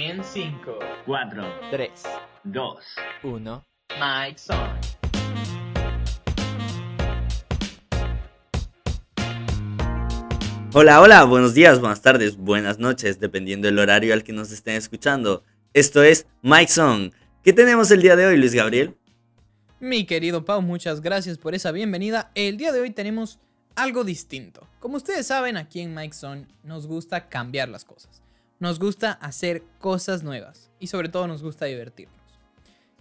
En 5, 4, 3, 2, 1. Mike Son. Hola, hola, buenos días, buenas tardes, buenas noches, dependiendo del horario al que nos estén escuchando. Esto es Mike Song. ¿Qué tenemos el día de hoy, Luis Gabriel? Mi querido Pau, muchas gracias por esa bienvenida. El día de hoy tenemos algo distinto. Como ustedes saben, aquí en Mike Son nos gusta cambiar las cosas. Nos gusta hacer cosas nuevas y sobre todo nos gusta divertirnos.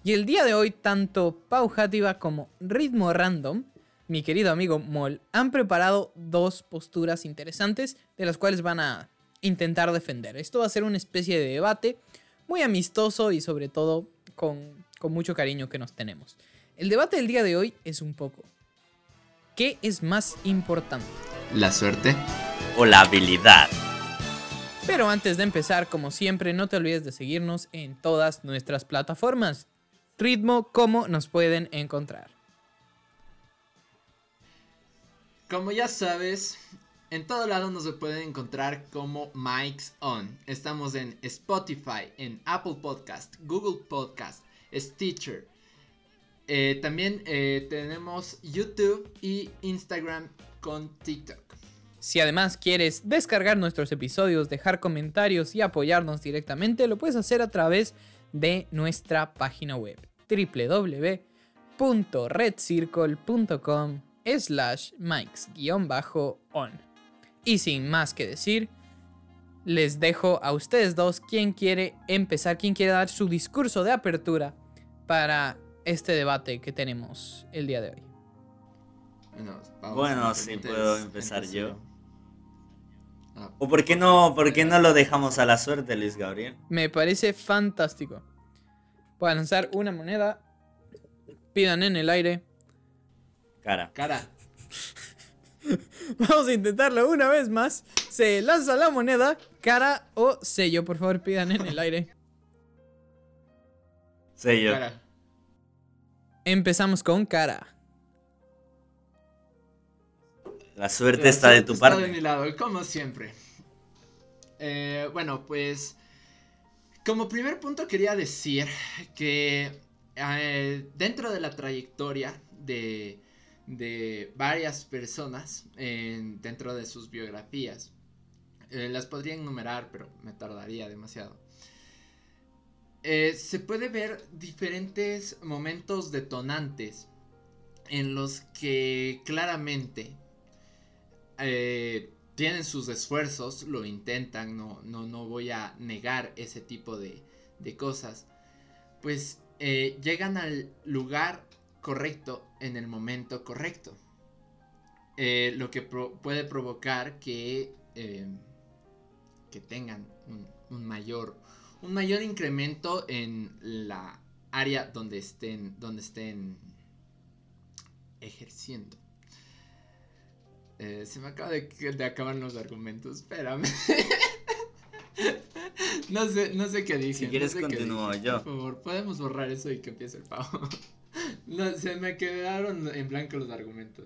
Y el día de hoy, tanto Pau Játiva como Ritmo Random, mi querido amigo Mol, han preparado dos posturas interesantes de las cuales van a intentar defender. Esto va a ser una especie de debate muy amistoso y sobre todo con, con mucho cariño que nos tenemos. El debate del día de hoy es un poco, ¿qué es más importante? La suerte. O la habilidad. Pero antes de empezar, como siempre, no te olvides de seguirnos en todas nuestras plataformas. Ritmo, ¿cómo nos pueden encontrar? Como ya sabes, en todo lado nos pueden encontrar como Mike's On. Estamos en Spotify, en Apple Podcast, Google Podcast, Stitcher. Eh, también eh, tenemos YouTube y Instagram con TikTok. Si además quieres descargar nuestros episodios, dejar comentarios y apoyarnos directamente, lo puedes hacer a través de nuestra página web www.redcircle.com slash mikes-on. Y sin más que decir, les dejo a ustedes dos quien quiere empezar, quien quiere dar su discurso de apertura para este debate que tenemos el día de hoy. Bueno, si sí, puedo empezar yo. Ah, ¿O por qué no, por qué no lo dejamos a la suerte, Luis Gabriel? Me parece fantástico. Voy a lanzar una moneda. Pidan en el aire. Cara. Cara. Vamos a intentarlo una vez más. Se lanza la moneda, cara o sello. Por favor, pidan en el aire. Sello. Cara. Empezamos con cara. La suerte La está de tu está parte. de mi lado, como siempre. Eh, bueno, pues. Como primer punto quería decir que eh, dentro de la trayectoria de, de varias personas en- dentro de sus biografías, eh, las podría enumerar, pero me tardaría demasiado. Se puede ver diferentes momentos detonantes en los que claramente eh, tienen sus esfuerzos, lo intentan, no, no, no voy a negar ese tipo de, de cosas, pues eh, llegan al lugar correcto en el momento correcto. Eh, lo que puede provocar que, eh, que tengan un, un mayor, un mayor incremento en la área donde estén, donde estén ejerciendo. Eh, se me acaba de, de acabar los argumentos, espérame. no sé, no sé qué dije. Si no quieres sé qué continúo yo. Por favor, podemos borrar eso y que empiece el pavo. No, se me quedaron en blanco los argumentos.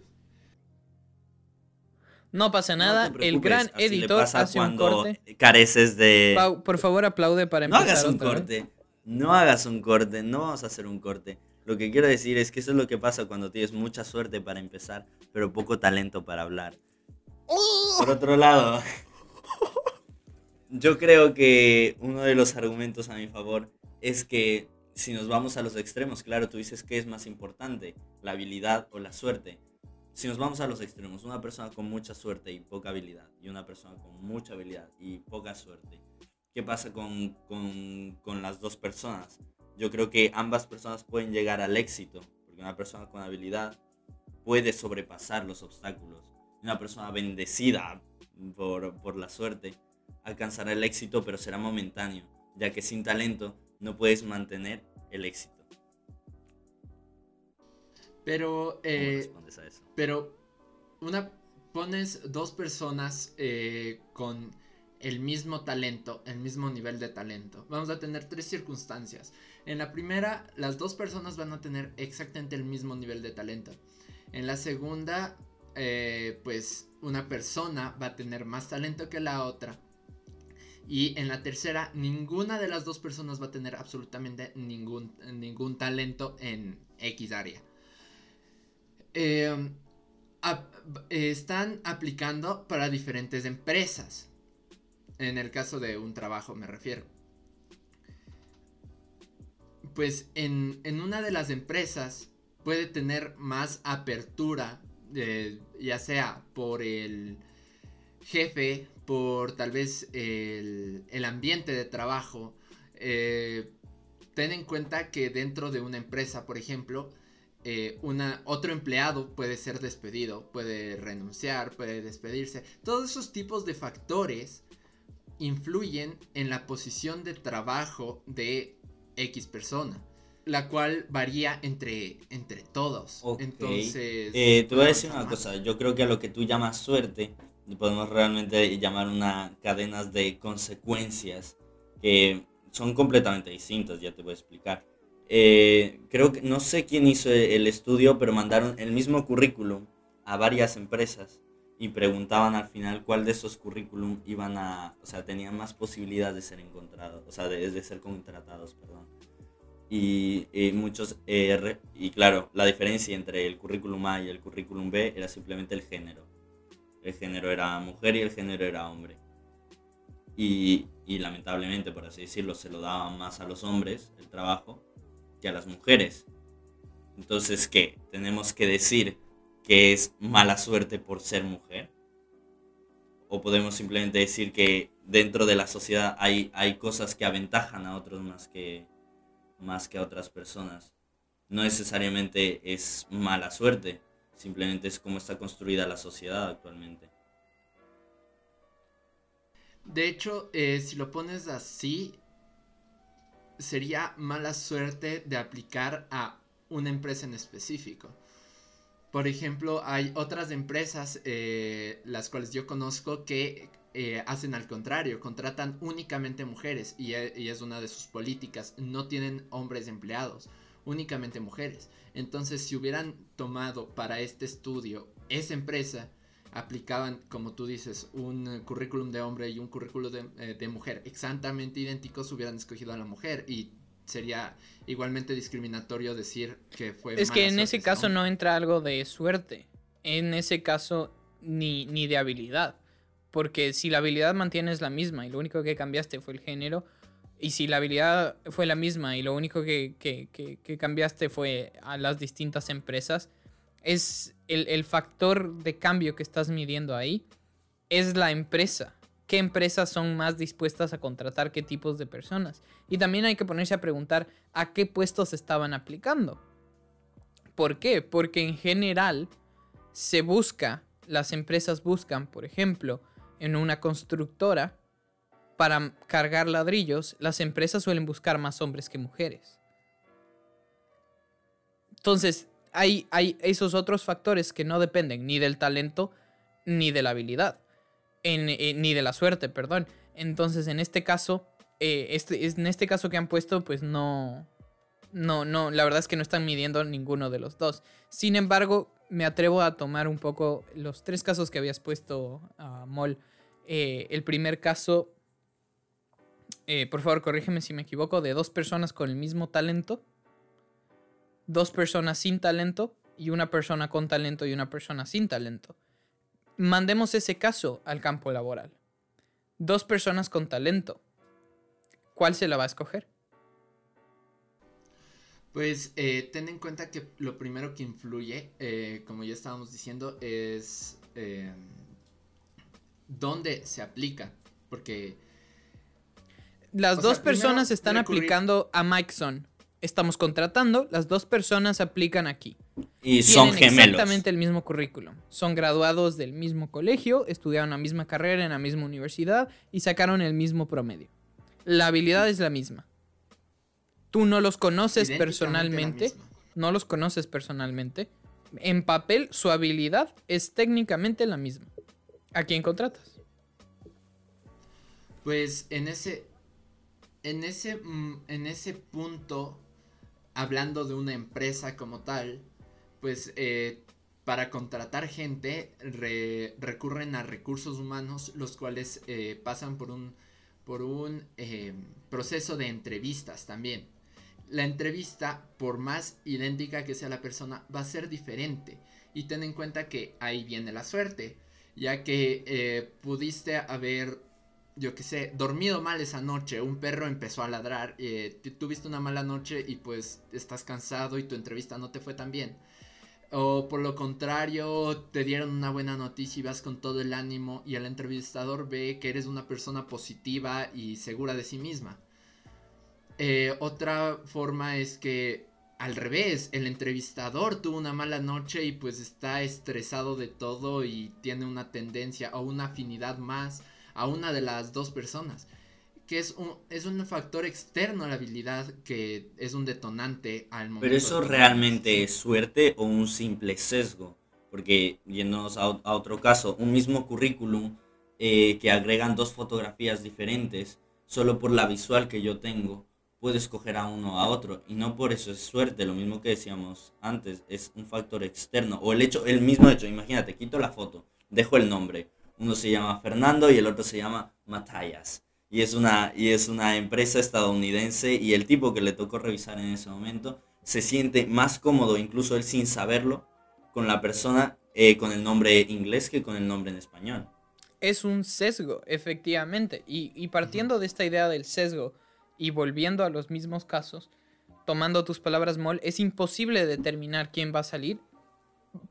No pasa No nada. el gran así editor pasa hace un corte. careces de... Pau, por favor, aplaude para No empezar. hagas un otra vez. corte. No hagas un corte. No vamos a hacer un corte. Lo que quiero decir es que eso es lo que pasa cuando tienes mucha suerte para empezar, pero poco talento para hablar. Por otro lado, yo creo que uno de los argumentos a mi favor es que si nos vamos a los extremos, claro, tú dices que es más importante, la habilidad o la suerte. Si nos vamos a los extremos, una persona con mucha suerte y poca habilidad, y una persona con mucha habilidad y poca suerte, ¿qué pasa con, con, con las dos personas? Yo creo que ambas personas pueden llegar al éxito, porque una persona con habilidad puede sobrepasar los obstáculos. Una persona bendecida por, por la suerte alcanzará el éxito, pero será momentáneo, ya que sin talento no puedes mantener el éxito. Pero, ¿Cómo eh, respondes a eso? pero una pones dos personas eh, con el mismo talento, el mismo nivel de talento. Vamos a tener tres circunstancias. En la primera, las dos personas van a tener exactamente el mismo nivel de talento. En la segunda, eh, pues una persona va a tener más talento que la otra. Y en la tercera, ninguna de las dos personas va a tener absolutamente ningún, ningún talento en X área. Eh, están aplicando para diferentes empresas. En el caso de un trabajo me refiero. Pues en, una de las empresas puede tener más apertura, ya sea por el jefe, por tal vez el, ambiente de trabajo. Eh, ten en cuenta que dentro de una empresa, por ejemplo, eh, una, otro empleado puede ser despedido, puede renunciar, puede despedirse. Todos esos tipos de factores influyen en la posición de trabajo de X persona, la cual varía entre, entre todos. Entonces... Eh, te voy a decir una cosa, yo creo que a lo que tú llamas suerte, podemos realmente llamar una cadenas de consecuencias que son completamente distintas, ya te voy a explicar. Eh, creo que no sé quién hizo el estudio, pero mandaron el mismo currículum a varias empresas y preguntaban al final cuál de esos currículum iban a, o sea, tenían más posibilidades de ser encontrados, o sea, de, ser contratados, perdón. Y, muchos, eh, y claro, la diferencia entre el currículum A y el currículum B era simplemente el género. El género era mujer y el género era hombre. Y, y lamentablemente, por así decirlo, se lo daban más a los hombres el trabajo que a las mujeres. Entonces, ¿qué? ¿Tenemos que decir que es mala suerte por ser mujer? ¿O podemos simplemente decir que dentro de la sociedad hay, hay cosas que aventajan a otros más que, más que a otras personas? No necesariamente es mala suerte, simplemente es como está construida la sociedad actualmente. De hecho, eh, si lo pones así, sería mala suerte de aplicar a una empresa en específico. Por ejemplo, hay otras empresas, eh, las cuales yo conozco, que eh, hacen al contrario, contratan únicamente mujeres y, e, y, es una de sus políticas, no tienen hombres empleados, únicamente mujeres. Entonces, si hubieran tomado para este estudio esa empresa, aplicaban, como tú dices, un currículum de hombre y un currículum eh, de, mujer exactamente idénticos, hubieran escogido a la mujer y sería igualmente discriminatorio decir que fue... Es que en ese caso no entra algo de suerte, en ese caso ni, ni de habilidad, porque si la habilidad mantienes la misma y lo único que cambiaste fue el género, y si la habilidad fue la misma y lo único que, que, que cambiaste fue a las distintas empresas, es el, factor de cambio que estás midiendo ahí, es la empresa. ¿Qué empresas son más dispuestas a contratar qué tipos de personas? Y también hay que ponerse a preguntar a qué puestos estaban aplicando. ¿Por qué? Porque en general se busca, las empresas buscan, por ejemplo, en una constructora, para cargar ladrillos, las empresas suelen buscar más hombres que mujeres. Entonces, hay, esos otros factores que no dependen ni del talento ni de la habilidad, eh, ni de la suerte, perdón. Entonces, en este caso, eh, este, en este caso que han puesto, pues no, no, no, la verdad es que no están midiendo ninguno de los dos. Sin embargo, me atrevo a tomar un poco los tres casos que habías puesto a Mol. Eh, el primer caso, por favor, corrígeme si me equivoco, de dos personas con el mismo talento dos personas sin talento y una persona con talento y una persona sin talento. Mandemos ese caso al campo laboral. Dos personas con talento. ¿Cuál se la va a escoger? Pues eh, ten en cuenta que lo primero que influye, eh, como ya estábamos diciendo, es eh, dónde se aplica. Porque... Las dos personas están aplicando a Mikeson estamos contratando, las dos personas aplican aquí. Y son gemelos. Exactamente el mismo currículum. Son graduados del mismo colegio, estudiaron la misma carrera en la misma universidad y sacaron el mismo promedio. La habilidad es la misma. Tú no los conoces personalmente. No los conoces personalmente. En papel, su habilidad es técnicamente la misma. ¿A quién contratas? Pues en ese. En ese. Mm, en ese punto hablando de una empresa como tal, pues eh, para contratar gente recurren a recursos humanos, los cuales eh, pasan por un por un eh, proceso de entrevistas también. La entrevista, por más idéntica que sea la persona, va a ser diferente. Y ten en cuenta que ahí viene la suerte, ya que pudiste haber, yo qué sé, dormido mal esa noche, un perro empezó a ladrar, eh, tuviste una mala noche y pues estás cansado y tu entrevista no te fue tan bien. O por lo contrario, te dieron una buena noticia y vas con todo el ánimo y el entrevistador ve que eres una persona positiva y segura de sí misma. Eh, otra forma es que al revés, el entrevistador tuvo una mala noche y pues está estresado de todo y tiene una tendencia o una afinidad más a una de las dos personas que es un, es un factor externo a la habilidad que es un detonante al momento. Pero eso realmente es suerte o un simple sesgo. Porque yéndonos a, otro caso, un mismo currículum eh, que agregan dos fotografías diferentes, solo por la visual que yo tengo, puedo escoger a uno a otro. Y no por eso es suerte, lo mismo que decíamos antes, es un factor externo. O el hecho, el mismo hecho, imagínate, quito la foto, dejo el nombre. Uno se llama Fernando y el otro se llama Matthias y es una, y es una empresa estadounidense y el tipo que le tocó revisar en ese momento se siente más cómodo, incluso él sin saberlo, con la persona eh, con el nombre inglés que con el nombre en español. Es un sesgo, efectivamente. Y, y partiendo de esta idea del sesgo y volviendo a los mismos casos, tomando tus palabras, Mol, es imposible determinar quién va a salir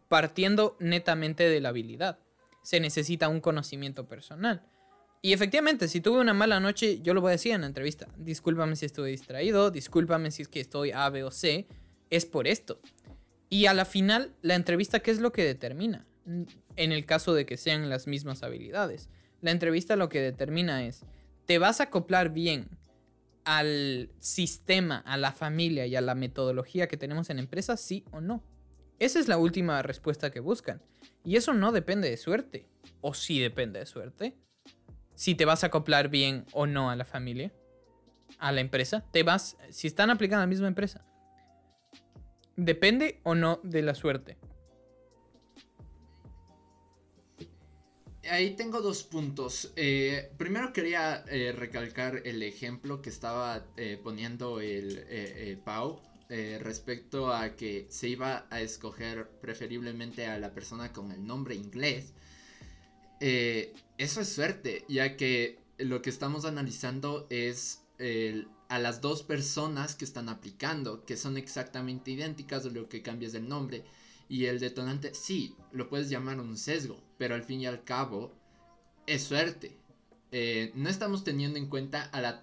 partiendo netamente de la habilidad. Se necesita un conocimiento personal. Y efectivamente, si tuve una mala noche, yo lo voy a decir en la entrevista. Discúlpame si estuve distraído, discúlpame si es que estoy A, B o C. Es por esto. Y a la final, la entrevista, ¿qué es lo que determina? En el caso de que sean las mismas habilidades. La entrevista lo que determina es, ¿te vas a acoplar bien al sistema, a la familia y a la metodología que tenemos en empresa, sí o no? Esa es la última respuesta que buscan. Y eso no depende de suerte. O sí depende de suerte si te vas a acoplar bien o no a la familia, a la empresa. Te vas, si están aplicando a la misma empresa. Depende o no de la suerte. Ahí tengo dos puntos. Eh, primero quería eh, recalcar el ejemplo que estaba eh, poniendo el Pau respecto a que se iba a escoger preferiblemente a la persona con el nombre inglés eh, eso es suerte, ya que lo que estamos analizando es a las dos personas que están aplicando, que son exactamente idénticas, lo que cambia es el nombre. Y el detonante, sí, lo puedes llamar un sesgo, pero al fin y al cabo es suerte. Eh, no estamos teniendo en cuenta a la,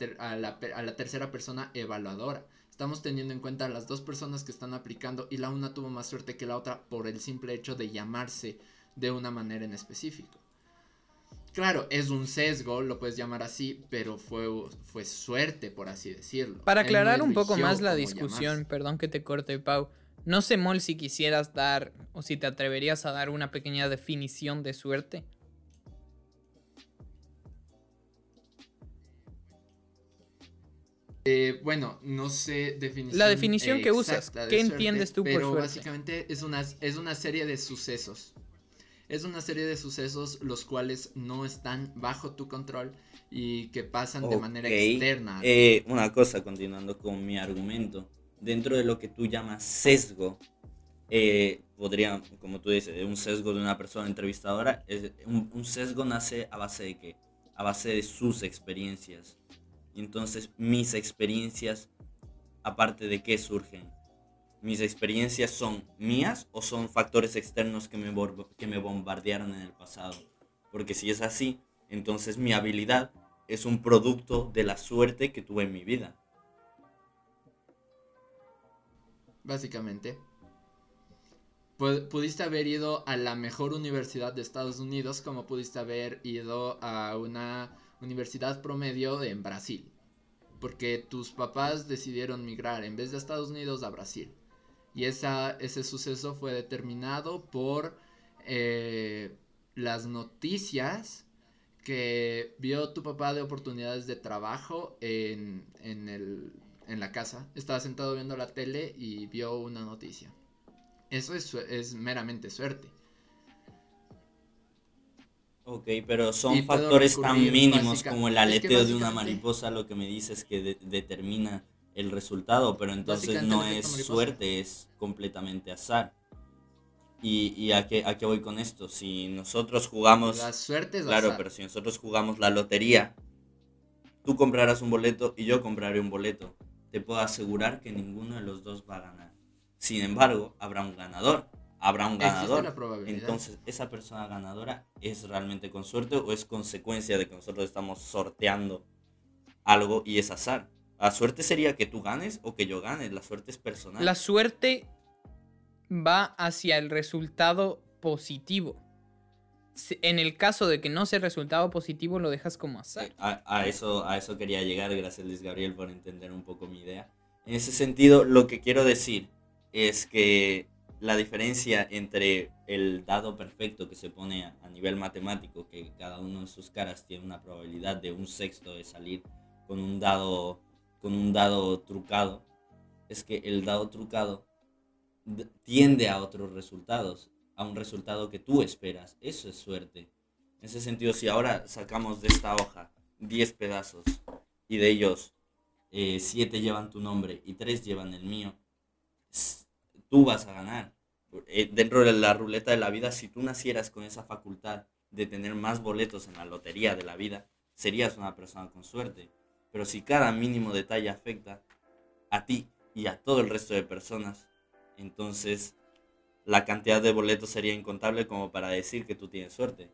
tercera persona evaluadora. Estamos teniendo en cuenta a las dos personas que están aplicando y la una tuvo más suerte que la otra por el simple hecho de llamarse de una manera en específico. Claro, es un sesgo, lo puedes llamar así, pero fue, fue suerte, por así decirlo. Para aclarar un poco más la discusión, perdón que te corte, Pau. No sé, Mol, si quisieras dar, o si te atreverías a dar una pequeña definición de suerte. Eh, bueno, no sé definición. La definición que usas, ¿qué entiendes tú por suerte? Pero básicamente es una, es una serie de sucesos es una serie de sucesos los cuales no están bajo tu control y que pasan de manera externa. Eh, una cosa, continuando con mi argumento, dentro de lo que tú llamas sesgo, eh, podría, como tú dices, un sesgo de una persona entrevistadora, es, un, un, sesgo nace a base de qué? A base de sus experiencias. Entonces mis experiencias, aparte de qué surgen, mis experiencias son mías o son factores externos que me, que me bombardearon en el pasado. Porque si es así, entonces mi habilidad es un producto de la suerte que tuve en mi vida. Básicamente. Pudiste haber ido a la mejor universidad de Estados Unidos como pudiste haber ido a una universidad promedio en Brasil. Porque tus papás decidieron migrar en vez de Estados Unidos a Brasil. Y esa, ese suceso fue determinado por eh, las noticias que vio tu papá de oportunidades de trabajo en, en, la casa. Estaba sentado viendo la tele y vio una noticia. Eso es, es meramente suerte. Ok, pero son factores tan mínimos básica- como el aleteo de una mariposa lo que me dices que de- determina el resultado, pero entonces no es suerte, es completamente azar. ¿Y, y a, qué, a qué voy con esto? Si nosotros jugamos... La suerte es Claro, azar. pero si nosotros jugamos la lotería, tú comprarás un boleto y yo compraré un boleto. Te puedo asegurar que ninguno de los dos va a ganar. Sin embargo, habrá un ganador. Habrá un ganador. la probabilidad. Entonces, ¿esa persona ganadora es realmente con suerte o es consecuencia de que nosotros estamos sorteando algo y es azar? La suerte sería que tú ganes o que yo gane. La suerte es personal. La suerte va hacia el resultado positivo. Si- En el caso de que no sea resultado positivo, lo dejas como azar. Eh, A, a eso, a eso quería llegar, gracias Luis Gabriel por entender un poco mi idea. En ese sentido, lo que quiero decir es que la diferencia entre el dado perfecto que se pone a, nivel matemático, que cada uno de sus caras tiene una probabilidad de un sexto de salir con un dado, con un dado trucado, es que el dado trucado tiende a otros resultados, a un resultado que tú esperas. Eso es suerte. En ese sentido, si ahora sacamos de esta hoja 10 pedazos y de ellos 7 llevan tu nombre y 3 llevan el mío, tú vas a ganar. Eh, dentro de la ruleta de la vida, si tú nacieras con esa facultad de tener más boletos en la lotería de la vida, serías una persona con suerte. Pero si cada mínimo detalle afecta a ti y a todo el resto de personas, entonces la cantidad de boletos sería incontable como para decir que tú tienes suerte.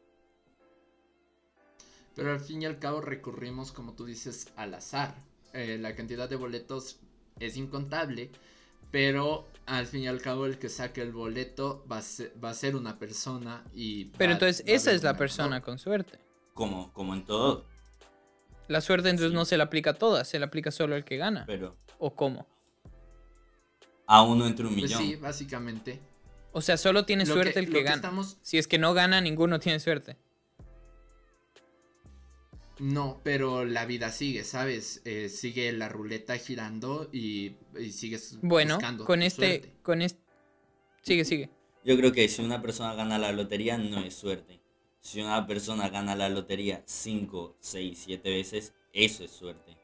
Pero al fin y al cabo recurrimos, como tú dices, al azar. Eh, la cantidad de boletos es incontable, pero al fin y al cabo el que saque el boleto va a ser, va a ser una persona y... Pero va- entonces va esa es la persona con suerte. Como, como en todo, La suerte entonces Sí. no se le aplica a todas, se le aplica solo al que gana. pero ¿O cómo? a uno entre un Pues millón. sí, básicamente. O sea, solo tiene Lo suerte que- el que que gana. estamos- Si es que no gana, ninguno tiene suerte. No, pero la vida sigue, ¿sabes? Eh, sigue la ruleta girando y, y sigues Bueno, buscando con tu este, suerte. con este... Sigue, sigue. Yo creo que si una persona gana la lotería no es suerte. Si una persona gana la lotería 5, 6, 7 veces, eso es suerte.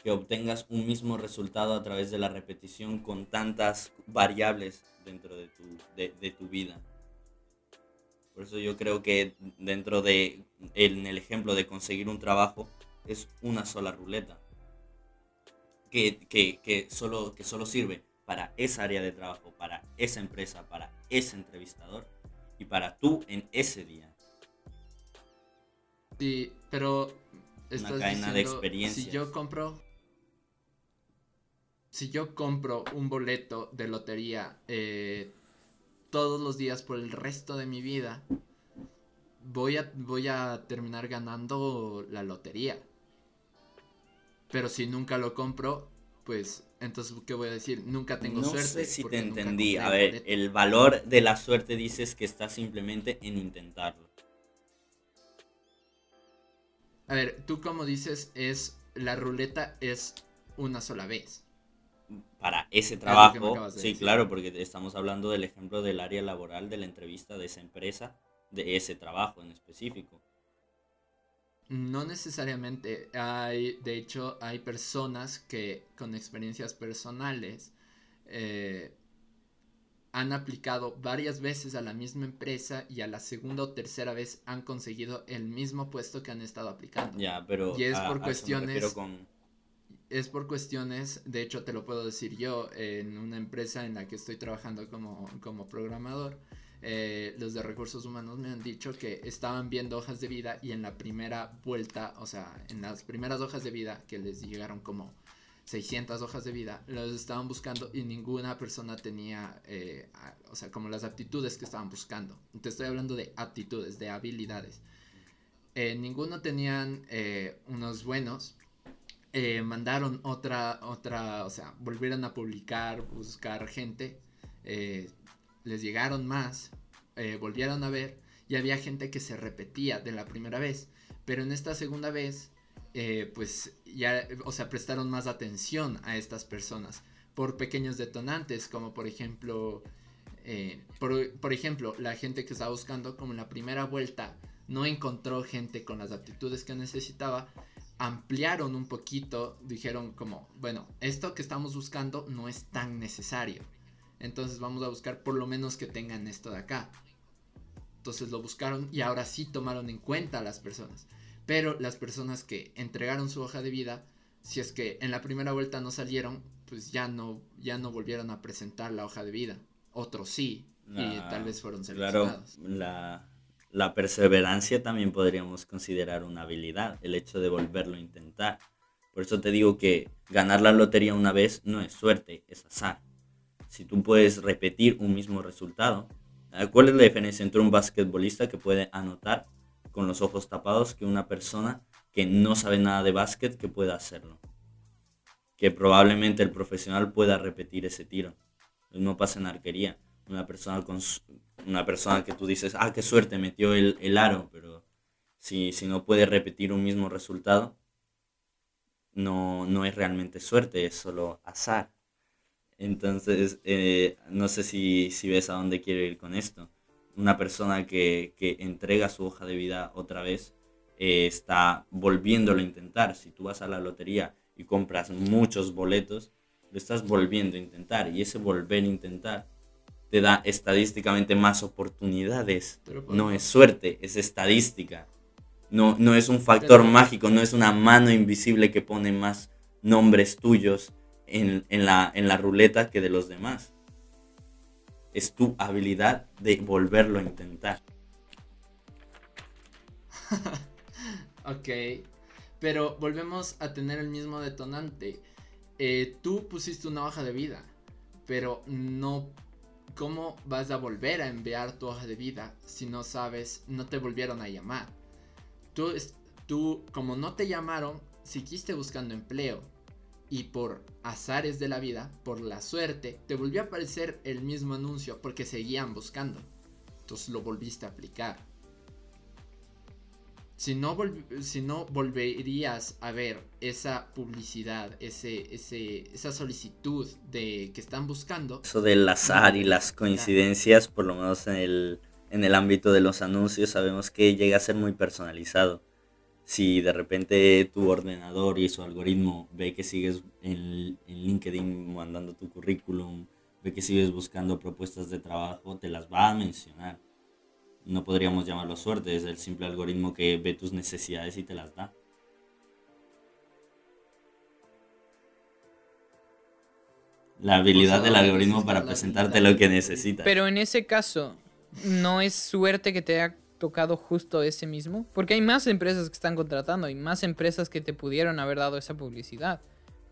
Que obtengas un mismo resultado a través de la repetición con tantas variables dentro de tu, de, de tu vida. Por eso yo creo que dentro de, en el ejemplo de conseguir un trabajo, es una sola ruleta. Que, que, que, solo, que solo sirve para esa área de trabajo, para esa empresa, para ese entrevistador y para tú en ese día. Sí, pero estás cadena de diciendo, experiencias. Si yo compro, si yo compro un boleto de lotería eh, todos los días por el resto de mi vida, voy a voy a terminar ganando la lotería. Pero si nunca lo compro, pues entonces qué voy a decir, nunca tengo no suerte. sé si te entendí. A ver, boleto. el valor de la suerte dices que está simplemente en intentarlo. A ver, tú como dices es la ruleta es una sola vez. Para ese trabajo, sí, decir. claro, porque estamos hablando del ejemplo del área laboral de la entrevista de esa empresa, de ese trabajo en específico. No necesariamente. Hay, de hecho, hay personas que con experiencias personales eh, han aplicado varias veces a la misma empresa y a la segunda o tercera vez han conseguido el mismo puesto que han estado aplicando. Ya, pero Y es a- por a cuestiones- con- Es por cuestiones, de hecho te lo puedo decir yo, en una empresa en la que estoy trabajando como, como programador, eh, los de recursos humanos me han dicho que estaban viendo hojas de vida y en la primera vuelta, o sea, en las primeras hojas de vida que les llegaron como 600 hojas de vida, los estaban buscando y ninguna persona tenía, eh, o sea, como las aptitudes que estaban buscando. Te estoy hablando de aptitudes, de habilidades. Eh, ninguno tenían unos buenos eh, mandaron otra, otra, o sea, volvieron a publicar, buscar gente, eh, les llegaron más, eh, volvieron a ver y había gente que se repetía de la primera vez, pero en esta segunda vez, pues ya, o sea, prestaron más atención a estas personas por pequeños detonantes, como por ejemplo, por, por ejemplo, la gente que estaba buscando como en la primera vuelta no encontró gente con las aptitudes que necesitaba, ampliaron un poquito, dijeron como, bueno, esto que estamos buscando no es tan necesario. Entonces vamos a buscar por lo menos que tengan esto de acá. Entonces lo buscaron y ahora sí tomaron en cuenta a las personas. Pero las personas que entregaron su hoja de vida, si es que en la primera vuelta no salieron, pues ya no, ya no volvieron a presentar la hoja de vida. Otros sí, y tal vez fueron seleccionados. Claro, la, la perseverancia también podríamos considerar una habilidad, el hecho de volverlo a intentar. Por eso te digo que ganar la lotería una vez no es suerte, es azar. Si tú puedes repetir un mismo resultado, ¿cuál es la diferencia entre un basquetbolista que puede anotar con los ojos tapados que una persona que no sabe nada de básquet que pueda hacerlo? Que probablemente el profesional pueda repetir ese tiro. No pasa en arquería. Una persona con una persona que tú dices, ah, qué suerte, metió el, el aro, pero si, si no puede repetir un mismo resultado, no, no es realmente suerte, es solo azar. Entonces, eh, no sé si, si, ves a dónde quiero ir con esto. Una persona que, que entrega su hoja de vida otra vez eh, está volviéndolo a intentar. Si tú vas a la lotería y compras muchos boletos, lo estás volviendo a intentar. Y ese volver a intentar te da estadísticamente más oportunidades. No es suerte, es estadística. No, no es un factor mágico, no es una mano invisible que pone más nombres tuyos en, la, en la ruleta que de los demás. Es tu habilidad de volverlo a intentar. ok, pero volvemos a tener el mismo detonante. Eh, tú pusiste una hoja de vida, pero no ¿cómo vas a volver a enviar tu hoja de vida si no sabes, no te volvieron a llamar? Tú, como no te llamaron, seguiste buscando empleo y por azares de la vida, por la suerte, te volvió a aparecer el mismo anuncio porque seguían buscando. Entonces lo volviste a aplicar si no, si no volverías a ver esa publicidad, ese, ese, esa solicitud de que están buscando. Eso del azar y las coincidencias, por lo menos en el, en el ámbito de los anuncios, sabemos que llega a ser muy personalizado. Si de repente tu ordenador y su algoritmo ve que sigues en, en LinkedIn mandando tu currículum, ve que sigues buscando propuestas de trabajo, te las va a mencionar no podríamos llamarlo suerte, es el simple algoritmo que ve tus necesidades y te las da. La habilidad del algoritmo para presentarte lo que necesitas. Pero en ese caso, ¿no es suerte que te haya tocado justo ese mismo? Porque hay más empresas que están contratando, hay más empresas que te pudieron haber dado esa publicidad.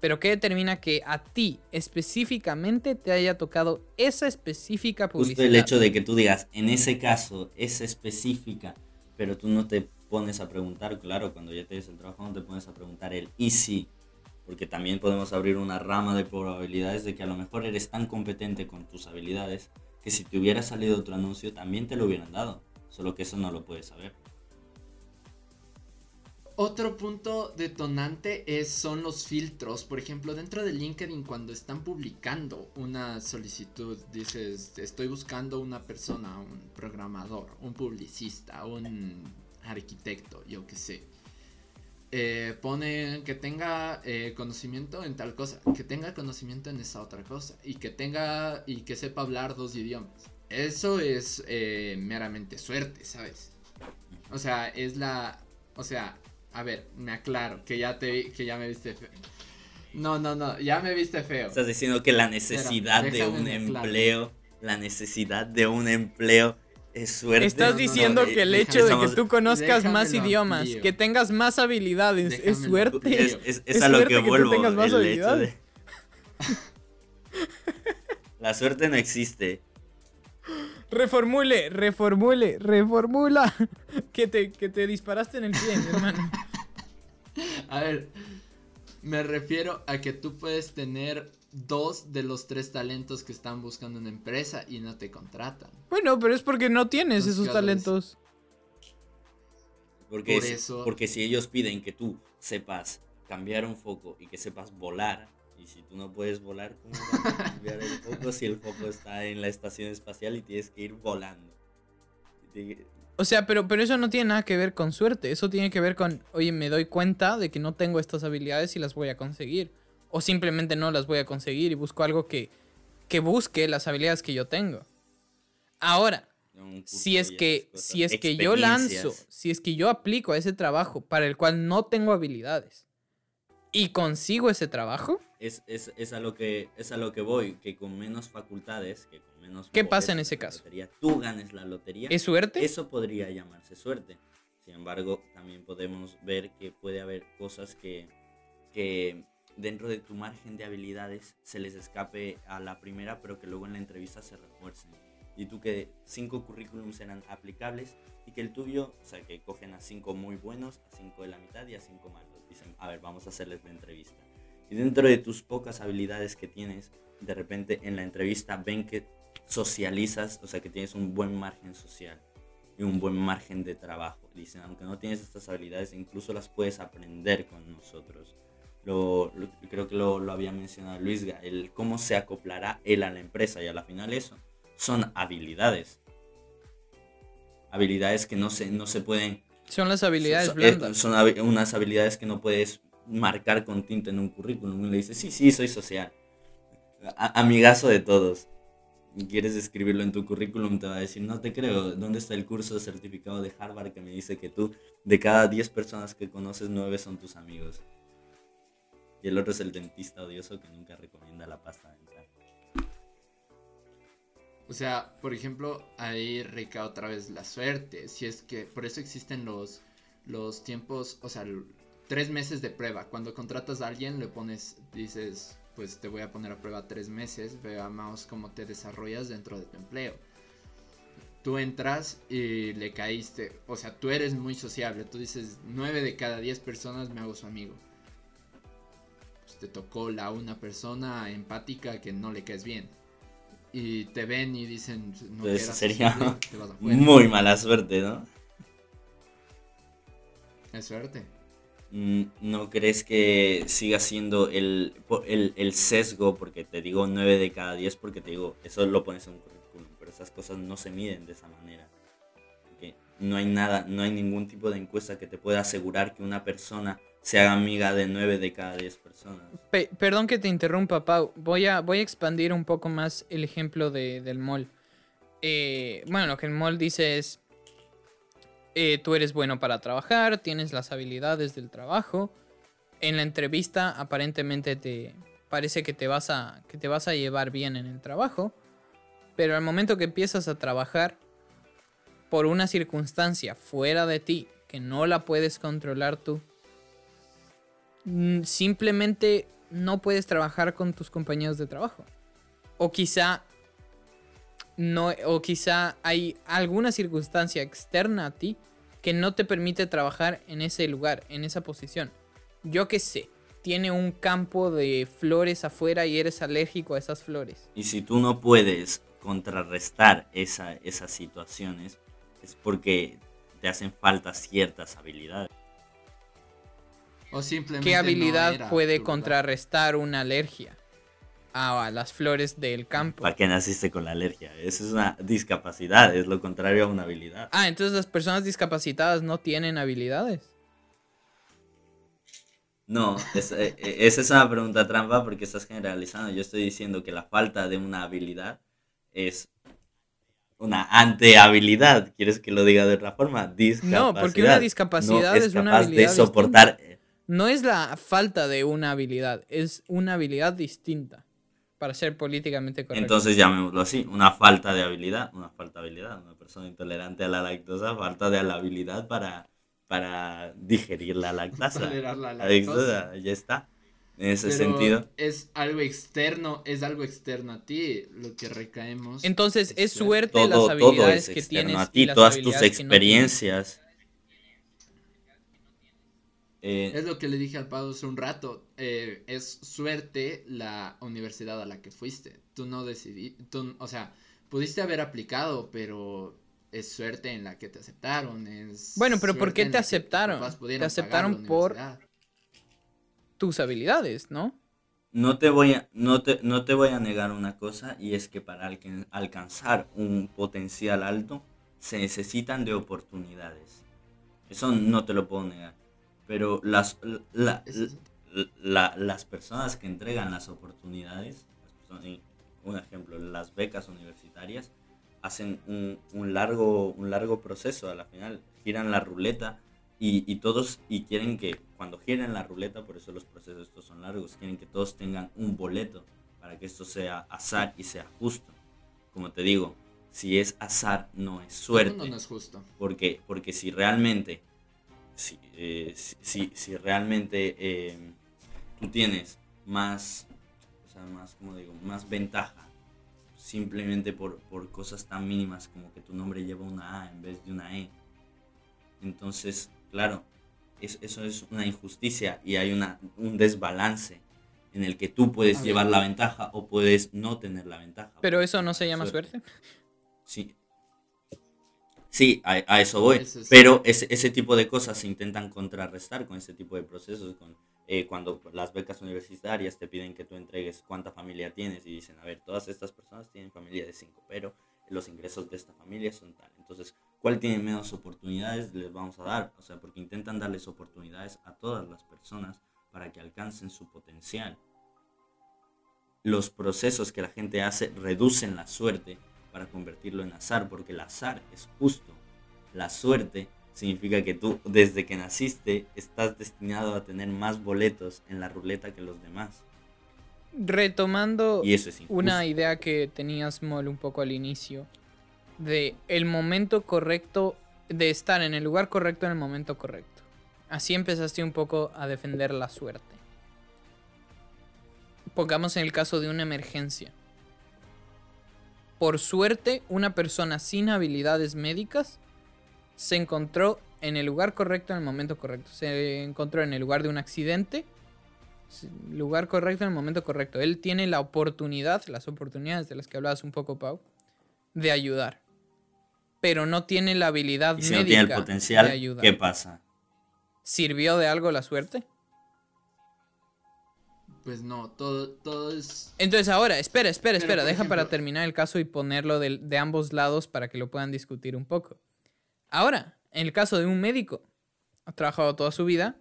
Pero ¿qué determina que a ti específicamente te haya tocado esa específica publicidad? Justo el hecho de que tú digas, en ese caso es específica, pero tú no te pones a preguntar, claro, cuando ya te des el trabajo no te pones a preguntar el y si, porque también podemos abrir una rama de probabilidades de que a lo mejor eres tan competente con tus habilidades que si te hubiera salido otro anuncio también te lo hubieran dado, solo que eso no lo puedes saber. Otro punto detonante es, son los filtros. Por ejemplo, dentro de LinkedIn, cuando están publicando una solicitud, dices, estoy buscando una persona, un programador, un publicista, un arquitecto, yo qué sé. Eh, pone que tenga eh, conocimiento en tal cosa, que tenga conocimiento en esa otra cosa y que tenga y que sepa hablar dos idiomas. Eso es eh, meramente suerte, ¿sabes? O sea, es la, o sea, a ver, me aclaro, que ya te vi, que ya me viste feo. No, no, no, ya me viste feo. Estás diciendo que la necesidad de un empleo, la necesidad de un empleo es suerte. Estás diciendo que el hecho de que tú conozcas más idiomas, que tengas más habilidades, es suerte. Es, es, a lo que vuelvo. tengas más habilidades. La suerte no existe. Reformule, reformule, reformula. Que te, que te disparaste en el pie, hermano. A ver, me refiero a que tú puedes tener dos de los tres talentos que están buscando una empresa y no te contratan. Bueno, pero es porque no tienes esos talentos. Porque, porque si ellos piden que tú sepas cambiar un foco y que sepas volar, y si tú no puedes volar, ¿cómo vas a cambiar el foco si el foco está en la estación espacial y tienes que ir volando? O sea, pero, pero eso no tiene nada que ver con suerte. Eso tiene que ver con, oye, me doy cuenta de que no tengo estas habilidades y las voy a conseguir. O simplemente no las voy a conseguir y busco algo que, que busque las habilidades que yo tengo. Ahora, si es que, si es que yo lanzo, si es que yo aplico a ese trabajo para el cual no tengo habilidades y consigo ese trabajo, Es, es, es a lo que, es a lo que voy, que con menos facultades, que con menos... ¿Qué pasa en ese caso? lotería, tú ganes la lotería. ¿es suerte? Eso podría llamarse suerte. Sin embargo, también podemos ver que puede haber cosas que, que dentro de tu margen de habilidades se les escape a la primera, pero que luego en la entrevista se refuercen. Y tú que cinco currículums eran aplicables y que el tuyo, o sea, que cogen a cinco muy buenos, a cinco de la mitad y a cinco malos. Dicen, a ver, vamos a hacerles la entrevista. Y dentro de tus pocas habilidades que tienes, de repente en la entrevista ven que socializas, o sea, que tienes un buen margen social y un buen margen de trabajo. Dicen, aunque no tienes estas habilidades, incluso las puedes aprender con nosotros. Lo, lo- creo que lo, lo había mencionado Luisga, el cómo se acoplará él a la empresa y a la final eso son habilidades. Habilidades que no se, no se pueden... Son las habilidades son, eh, blandas. son habi- unas habilidades que no puedes marcar con tinta en un currículum. Y le dices, sí, sí, soy social. A- amigazo de todos. Quieres escribirlo en tu currículum, te va a decir, no te creo, ¿dónde está el curso de certificado de Harvard que me dice que tú, de cada 10 personas que conoces, 9 son tus amigos? Y el otro es el dentista odioso que nunca recomienda la pasta. O sea, por ejemplo, ahí recae otra vez la suerte. Si es que por eso existen los, los tiempos, o sea, tres meses de prueba. Cuando contratas a alguien, le pones, dices, pues te voy a poner a prueba tres meses, veamos cómo te desarrollas dentro de tu empleo. Tú entras y le caíste, o sea, tú eres muy sociable. Tú dices, nueve de cada diez personas me hago su amigo. Pues te tocó la una persona empática que no le caes bien y te ven y dicen no Pues quieras sería sociable, te vas afuera. Muy mala suerte, ¿no? es suerte Mm, ¿No crees que siga siendo el, el, el sesgo? Porque te digo 9 de cada 10 porque te digo, eso lo pones en un currículum, pero esas cosas no se miden de esa manera. Porque no hay nada, no hay ningún tipo de encuesta que te pueda asegurar que una persona se haga amiga de 9 de cada 10 personas. Pe- perdón que te interrumpa, Pau. Voy a, voy a expandir un poco más el ejemplo de- del mall. Eh, bueno, lo que el mall dice es, eh, tú eres bueno para trabajar, tienes las habilidades del trabajo. En la entrevista aparentemente te parece que te vas a, que te vas a llevar bien en el trabajo. Pero al momento que empiezas a trabajar por una circunstancia fuera de ti que no la puedes controlar tú, simplemente no puedes trabajar con tus compañeros de trabajo. O quizá no o quizá hay alguna circunstancia externa a ti que no te permite trabajar en ese lugar, en esa posición. Yo qué sé, tiene un campo de flores afuera y eres alérgico a esas flores. Y si tú no puedes contrarrestar esa, esas situaciones, es porque te hacen falta ciertas habilidades. O simplemente ¿Qué no habilidad era puede contrarrestar una alergia a, a las flores del campo? ¿Para qué naciste con la alergia? Eso es una discapacidad, es lo contrario a una habilidad. Ah, entonces las personas discapacitadas no tienen habilidades. No, es- eh, eh, esa es una pregunta trampa porque estás generalizando. Yo estoy diciendo que la falta de una habilidad es una antehabilidad. ¿Quieres que lo diga de otra forma? Discapacidad. No, porque una discapacidad es una capaz habilidad de soportar. No es la falta de una habilidad, es una habilidad distinta. Para ser políticamente correcto. Entonces llamémoslo así, una falta de habilidad, una falta de habilidad, una persona intolerante a la lactosa, falta de la habilidad para, para digerir la lactosa. Tolerar la La lactosa. ya está. En ese Pero sentido. es algo externo, es algo externo a ti, lo que recaemos. Entonces es suerte todo, las todo habilidades es que externo tienes. a ti, y las todas tus experiencias. Eh, Es lo que le dije al Pau hace un rato. eh, es suerte la universidad a la que fuiste. Tú no decidí, tú, o sea, pudiste haber aplicado, pero es suerte en la que te aceptaron. Es Bueno, pero ¿por qué te aceptaron? Te aceptaron por-. Tus habilidades, ¿no? no te voy a, no te, no te voy a negar una cosa y es que para alcan- alcanzar un potencial alto se necesitan de oportunidades. Eso no te lo puedo negar. Pero las, la- la- las personas que entregan las oportunidades, las personas- un ejemplo, las becas universitarias, hacen un, un largo, un largo proceso a la final, giran la ruleta y, y todos, y quieren que cuando giren la ruleta, por eso los procesos estos son largos, quieren que todos tengan un boleto para que esto sea azar y sea justo. Como te digo, si es azar, no es suerte. No, no es justo. Porque, porque si realmente, si, eh, si, si- si realmente eh, tú tienes más, o sea, más, como digo, más ventaja simplemente por, por cosas tan mínimas como que tu nombre lleva una A en vez de una E, entonces, claro, es- eso es una injusticia y hay una, un desbalance en el que tú puedes A ver. llevar la ventaja o puedes no tener la ventaja. Pero eso no se llama Suerte. suerte. Sí. Sí, a, a eso voy. Eso Pero ese, ese tipo de cosas se intentan contrarrestar con ese tipo de procesos. Con, eh, cuando las becas universitarias te piden que tú entregues cuánta familia tienes y dicen, a ver, todas estas personas tienen familia de cinco, pero los ingresos de esta familia son tal. Entonces, ¿cuál tiene menos oportunidades les vamos a dar? O sea, porque intentan darles oportunidades a todas las personas para que alcancen su potencial. Los procesos que la gente hace reducen la suerte para convertirlo en azar, porque el azar es justo. La suerte significa que tú desde que naciste estás destinado a tener más boletos en la ruleta que los demás. Retomando Y eso es una idea que tenías, Mol, un poco al inicio, de el momento correcto, de estar en el lugar correcto en el momento correcto. Así empezaste un poco a defender la suerte. Pongamos en el caso de una emergencia. Por suerte, una persona sin habilidades médicas se encontró en el lugar correcto en el momento correcto. Se encontró en el lugar de un accidente lugar correcto en el momento correcto. Él tiene la oportunidad, las oportunidades de las que hablabas un poco, Pau, de ayudar. Pero no tiene la habilidad y si médica no tiene el de potencial, ayudar. ¿qué pasa? ¿Sirvió de algo la suerte? Pues no, todo, todo es. Entonces ahora, espera, espera, Pero, espera, deja para terminar el caso y ponerlo del- de, ambos lados para que lo puedan discutir un poco. Ahora, en el caso de un médico, ha trabajado toda su vida,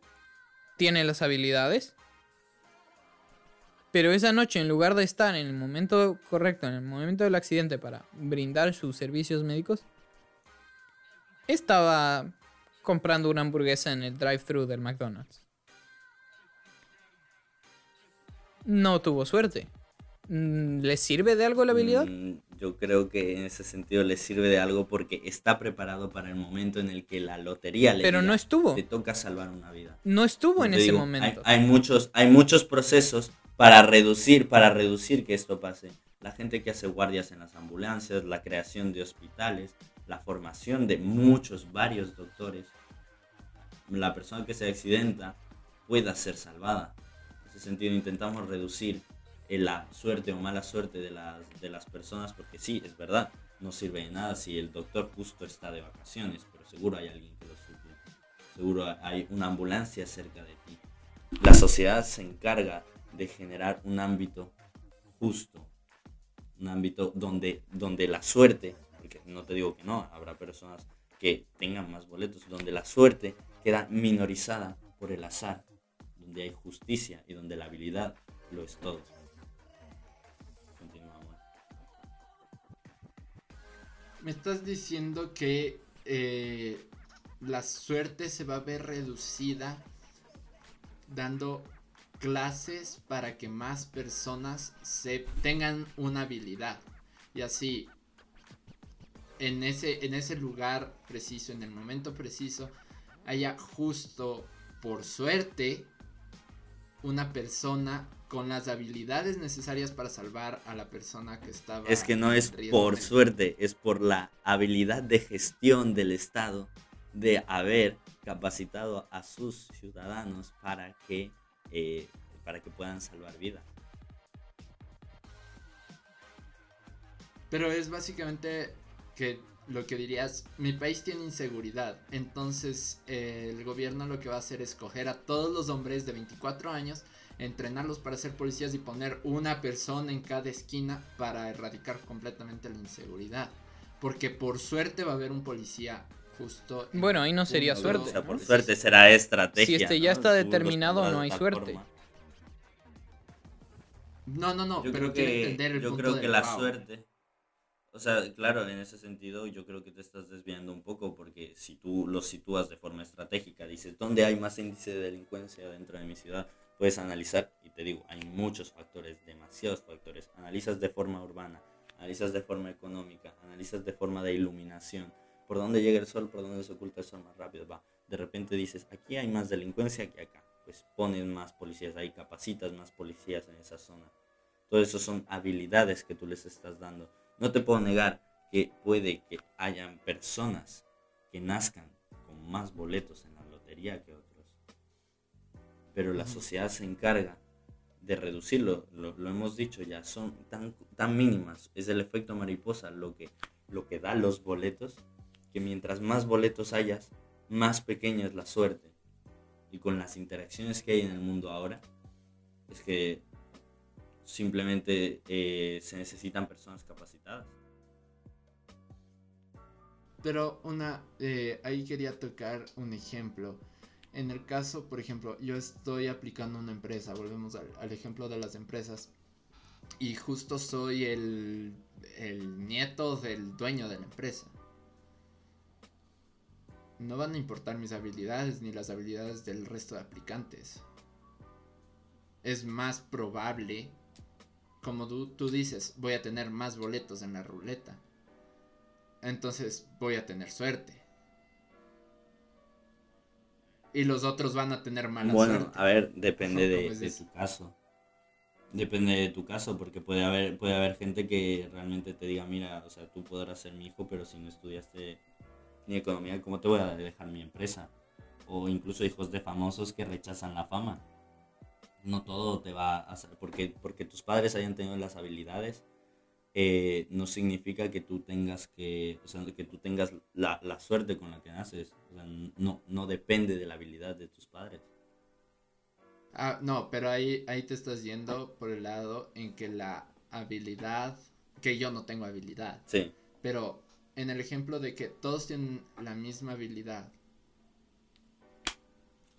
tiene las habilidades, pero esa noche en lugar de estar en el momento correcto, en el momento del accidente para brindar sus servicios médicos, estaba comprando una hamburguesa en el drive-thru del McDonald's. No tuvo suerte. Mm, ¿Le sirve de algo la habilidad? Mm, Yo creo que en ese sentido le sirve de algo porque está preparado para el momento en el que la lotería le Pero no estuvo. te toca salvar una vida. No estuvo en ese digo, momento. Hay, hay muchos, hay muchos procesos para reducir, para reducir que esto pase. La gente que hace guardias en las ambulancias, la creación de hospitales, la formación de muchos, varios doctores. La persona que se accidenta pueda ser salvada. Ese sentido intentamos reducir eh, la suerte o mala suerte de las, de las personas, porque sí, es verdad, no sirve de nada si el doctor justo está de vacaciones, pero seguro hay alguien que lo suple. Seguro hay una ambulancia cerca de ti. La sociedad se encarga de generar un ámbito justo, un ámbito donde, donde la suerte, porque no te digo que no, habrá personas que tengan más boletos, donde la suerte queda minorizada por el azar, donde hay justicia y donde la habilidad lo es todo. Continuamos. Me estás diciendo que eh, la suerte se va a ver reducida dando clases para que más personas se tengan una habilidad y así en ese en ese lugar preciso en el momento preciso haya justo por suerte una persona con las habilidades necesarias para salvar a la persona que estaba Es que no es por suerte, es por la habilidad de gestión del Estado de haber capacitado a sus ciudadanos para que, eh, para que puedan salvar vidas. Pero es básicamente que lo que dirías, mi país tiene inseguridad, entonces eh, el gobierno lo que va a hacer es coger a todos los hombres de 24 años, entrenarlos para ser policías y poner una persona en cada esquina para erradicar completamente la inseguridad. Porque por suerte va a haber un policía justo. en Bueno, ahí no sería punto, O suerte. sea, por ¿no? suerte será estrategia. Si este ya ¿no? está determinado, no de hay suerte. forma. No, no, no, Yo pero creo quiero que, entender el yo punto creo que la Pau. suerte. O sea, claro, en ese sentido yo creo que te estás desviando un poco porque si tú lo sitúas de forma estratégica, dices, ¿dónde hay más índice de delincuencia dentro de mi ciudad? Puedes analizar, y te digo, hay muchos factores, demasiados factores. Analizas de forma urbana, analizas de forma económica, analizas de forma de iluminación. Por dónde llega el sol, por dónde se oculta el sol más rápido, va. De repente dices, aquí hay más delincuencia que acá. Pues pones más policías ahí, capacitas más policías en esa zona. Todo eso son habilidades que tú les estás dando. No te puedo negar que puede que hayan personas que nazcan con más boletos en la lotería que otros. Pero la sociedad se encarga de reducirlo. Lo, lo hemos dicho ya, son tan, tan mínimas. Es el efecto mariposa lo que, lo que da los boletos. Que mientras más boletos hayas, más pequeña es la suerte. Y con las interacciones que hay en el mundo ahora, es que simplemente eh, se necesitan personas capacitadas. Pero una, eh, ahí quería tocar un ejemplo. En el caso, por ejemplo, yo estoy aplicando una empresa, volvemos al, al ejemplo de las empresas, y justo soy el, el nieto del dueño de la empresa. No van a importar mis habilidades ni las habilidades del resto de aplicantes. Es más probable, como tú, tú dices, voy a tener más boletos en la ruleta entonces voy a tener suerte. Y los otros van a tener mala bueno, suerte. a ver, depende ¿Cómo de, es de eso? tu caso. Depende de tu caso, porque puede haber, puede haber gente que realmente te diga, mira, o sea, tú podrás ser mi hijo, pero si no estudiaste ni economía, ¿cómo te voy a dejar mi empresa? O incluso hijos de famosos que rechazan la fama. No todo te va a hacer, porque, porque tus padres hayan tenido las habilidades, eh, no significa que tú tengas que, o sea, que tú tengas la, la suerte con la que naces. O sea, no, no depende de la habilidad de tus padres. Ah, no, pero ahí, ahí te estás yendo por el lado en que la habilidad, que yo no tengo habilidad, Sí. pero en el ejemplo de que todos tienen la misma habilidad,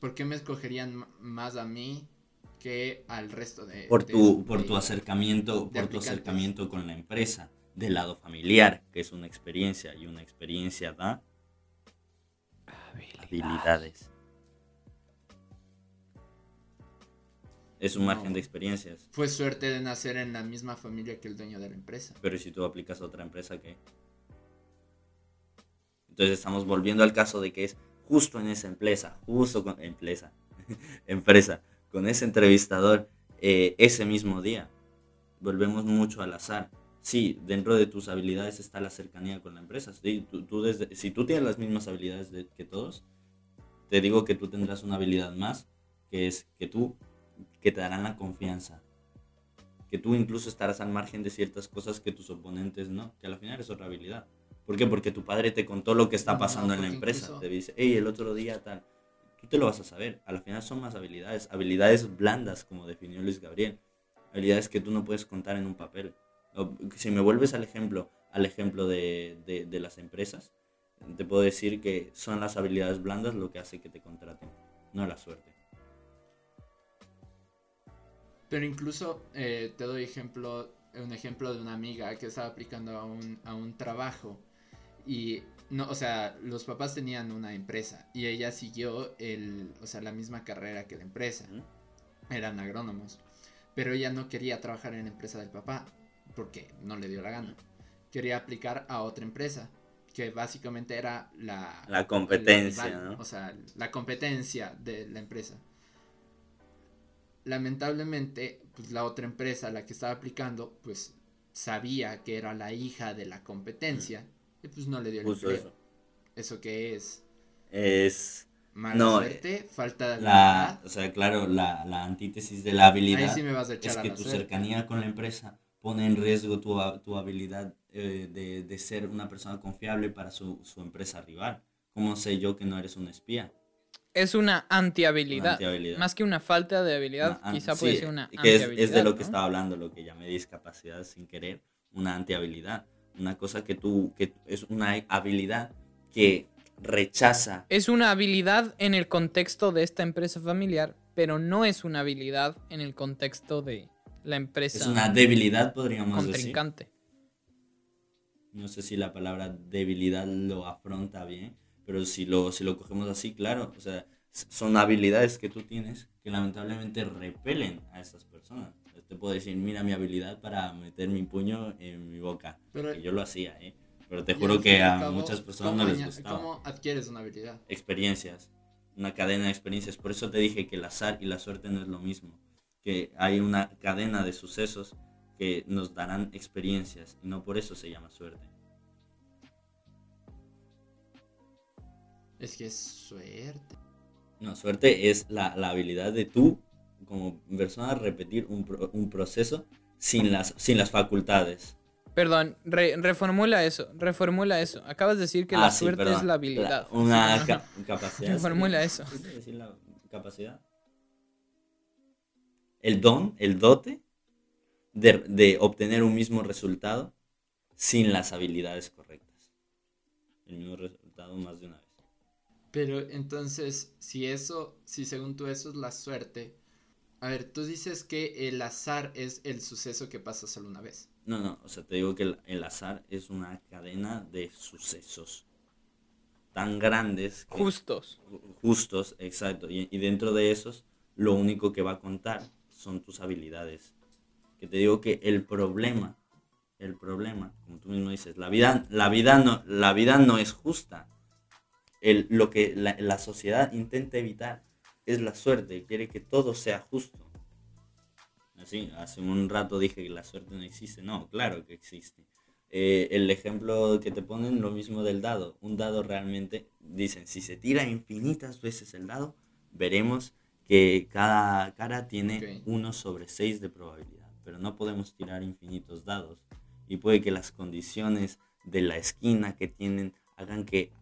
¿por qué me escogerían más a mí que al resto de... por de- tu, por tu de- acercamiento, de por tu acercamiento con la empresa, del lado familiar, que es una experiencia, y una experiencia da habilidades. Es un margen No. de experiencias. Fue suerte de nacer en la misma familia que el dueño de la empresa. Pero ¿y si tú aplicas a otra empresa, ¿qué? Entonces estamos volviendo al caso de que es justo en esa empresa, justo con empresa, empresa, con ese entrevistador eh, ese mismo día. Volvemos mucho al azar. Sí, dentro de tus habilidades está la cercanía con la empresa. Sí, tú, tú desde- si tú tienes las mismas habilidades de- que todos, te digo que tú tendrás una habilidad más, que es que tú, que te darán la confianza. Que tú incluso estarás al margen de ciertas cosas que tus oponentes no, que al final es otra habilidad. ¿Por qué? Porque tu padre te contó lo que está No, pasando en la empresa. incluso- Te dice, hey, el otro día tal. Tú te lo vas a saber. Al final son más habilidades. Habilidades blandas, como definió Luis Gabriel. Habilidades que tú no puedes contar en un papel. Si me vuelves al ejemplo, al ejemplo de, de- de las empresas, te puedo decir que son las habilidades blandas lo que hace que te contraten, no la suerte. Pero incluso eh, te doy ejemplo, un ejemplo de una amiga que estaba aplicando a un, a un trabajo y no, o sea, los papás tenían una empresa y ella siguió el, o sea, la misma carrera que la empresa. Eran agrónomos. Pero ella no quería trabajar en la empresa del papá porque no le dio la gana. Quería aplicar a otra empresa que básicamente era la La competencia, ¿no? O sea, la competencia de la empresa. Lamentablemente, pues la otra empresa a la que estaba aplicando, pues sabía que era la hija de la competencia y pues no le dio el Justo empleo. eso. ¿Eso qué es? Es Mala No, suerte, falta de la, habilidad. o sea, claro, la, la antítesis de la habilidad Ahí sí me vas a echar es a que la tu suerte. cercanía con la empresa pone en riesgo tu, tu habilidad eh, de, de ser una persona confiable para su, su empresa rival. ¿Cómo sé yo que no eres un espía? Es una antihabilidad. Antihabilidad. Más que una falta de habilidad, Una quizá puede sí, ser una que es, antihabilidad. es de lo que ¿no? estaba hablando, lo que llamé discapacidad sin querer, una antihabilidad. Una cosa que tú, que es una habilidad que rechaza. Es una habilidad en el contexto de esta empresa familiar, pero no es una habilidad en el contexto de la empresa Es una debilidad, podríamos decir. contrincante. No sé si la palabra debilidad lo afronta bien, pero si lo, si lo cogemos así, claro, o sea, son habilidades que tú tienes que lamentablemente repelen a estas personas. Te puedo decir, mira mi habilidad para meter mi puño en mi boca. Pero- que yo lo hacía, ¿eh? Pero te juro que a cabo, muchas personas ¿cómo no les gustaba. ¿Cómo adquieres una habilidad? Experiencias, una cadena de experiencias. Por eso te dije que el azar y la suerte no es lo mismo. Que hay una cadena de sucesos que nos darán experiencias y no por eso se llama suerte. Es que es suerte. No, suerte es la, la habilidad de tú, como persona, repetir un, pro- un proceso sin las, sin las facultades. Perdón, re- reformula eso, reformula eso. Acabas de decir que la Ah, sí, suerte perdón. es la habilidad. una ca- capacidad. Reformula eso. ¿Sí puedo decir la capacidad? El don, el dote de, de obtener un mismo resultado sin las habilidades correctas. El mismo resultado más de una vez. Pero entonces, si eso, si según tú eso es la suerte, a ver, tú dices que el azar es el suceso que pasa solo una vez. No, no, o sea, te digo que el, el azar es una cadena de sucesos tan grandes, que- Justos. justos, exacto, y, y dentro de esos lo único que va a contar son tus habilidades. Que te digo que el problema, el problema, como tú mismo dices, la vida, la vida, no, la vida no es justa. El, lo que la, la sociedad intenta evitar es la suerte, quiere que todo sea justo. Así, hace un rato dije que la suerte no existe. No, claro que existe. Eh, el ejemplo que te ponen, lo mismo del dado. Un dado realmente, dicen, si se tira infinitas veces el dado, veremos que cada cara tiene Ok. 1 sobre 6 de probabilidad. Pero no podemos tirar infinitos dados. Y puede que las condiciones de la esquina que tienen hagan que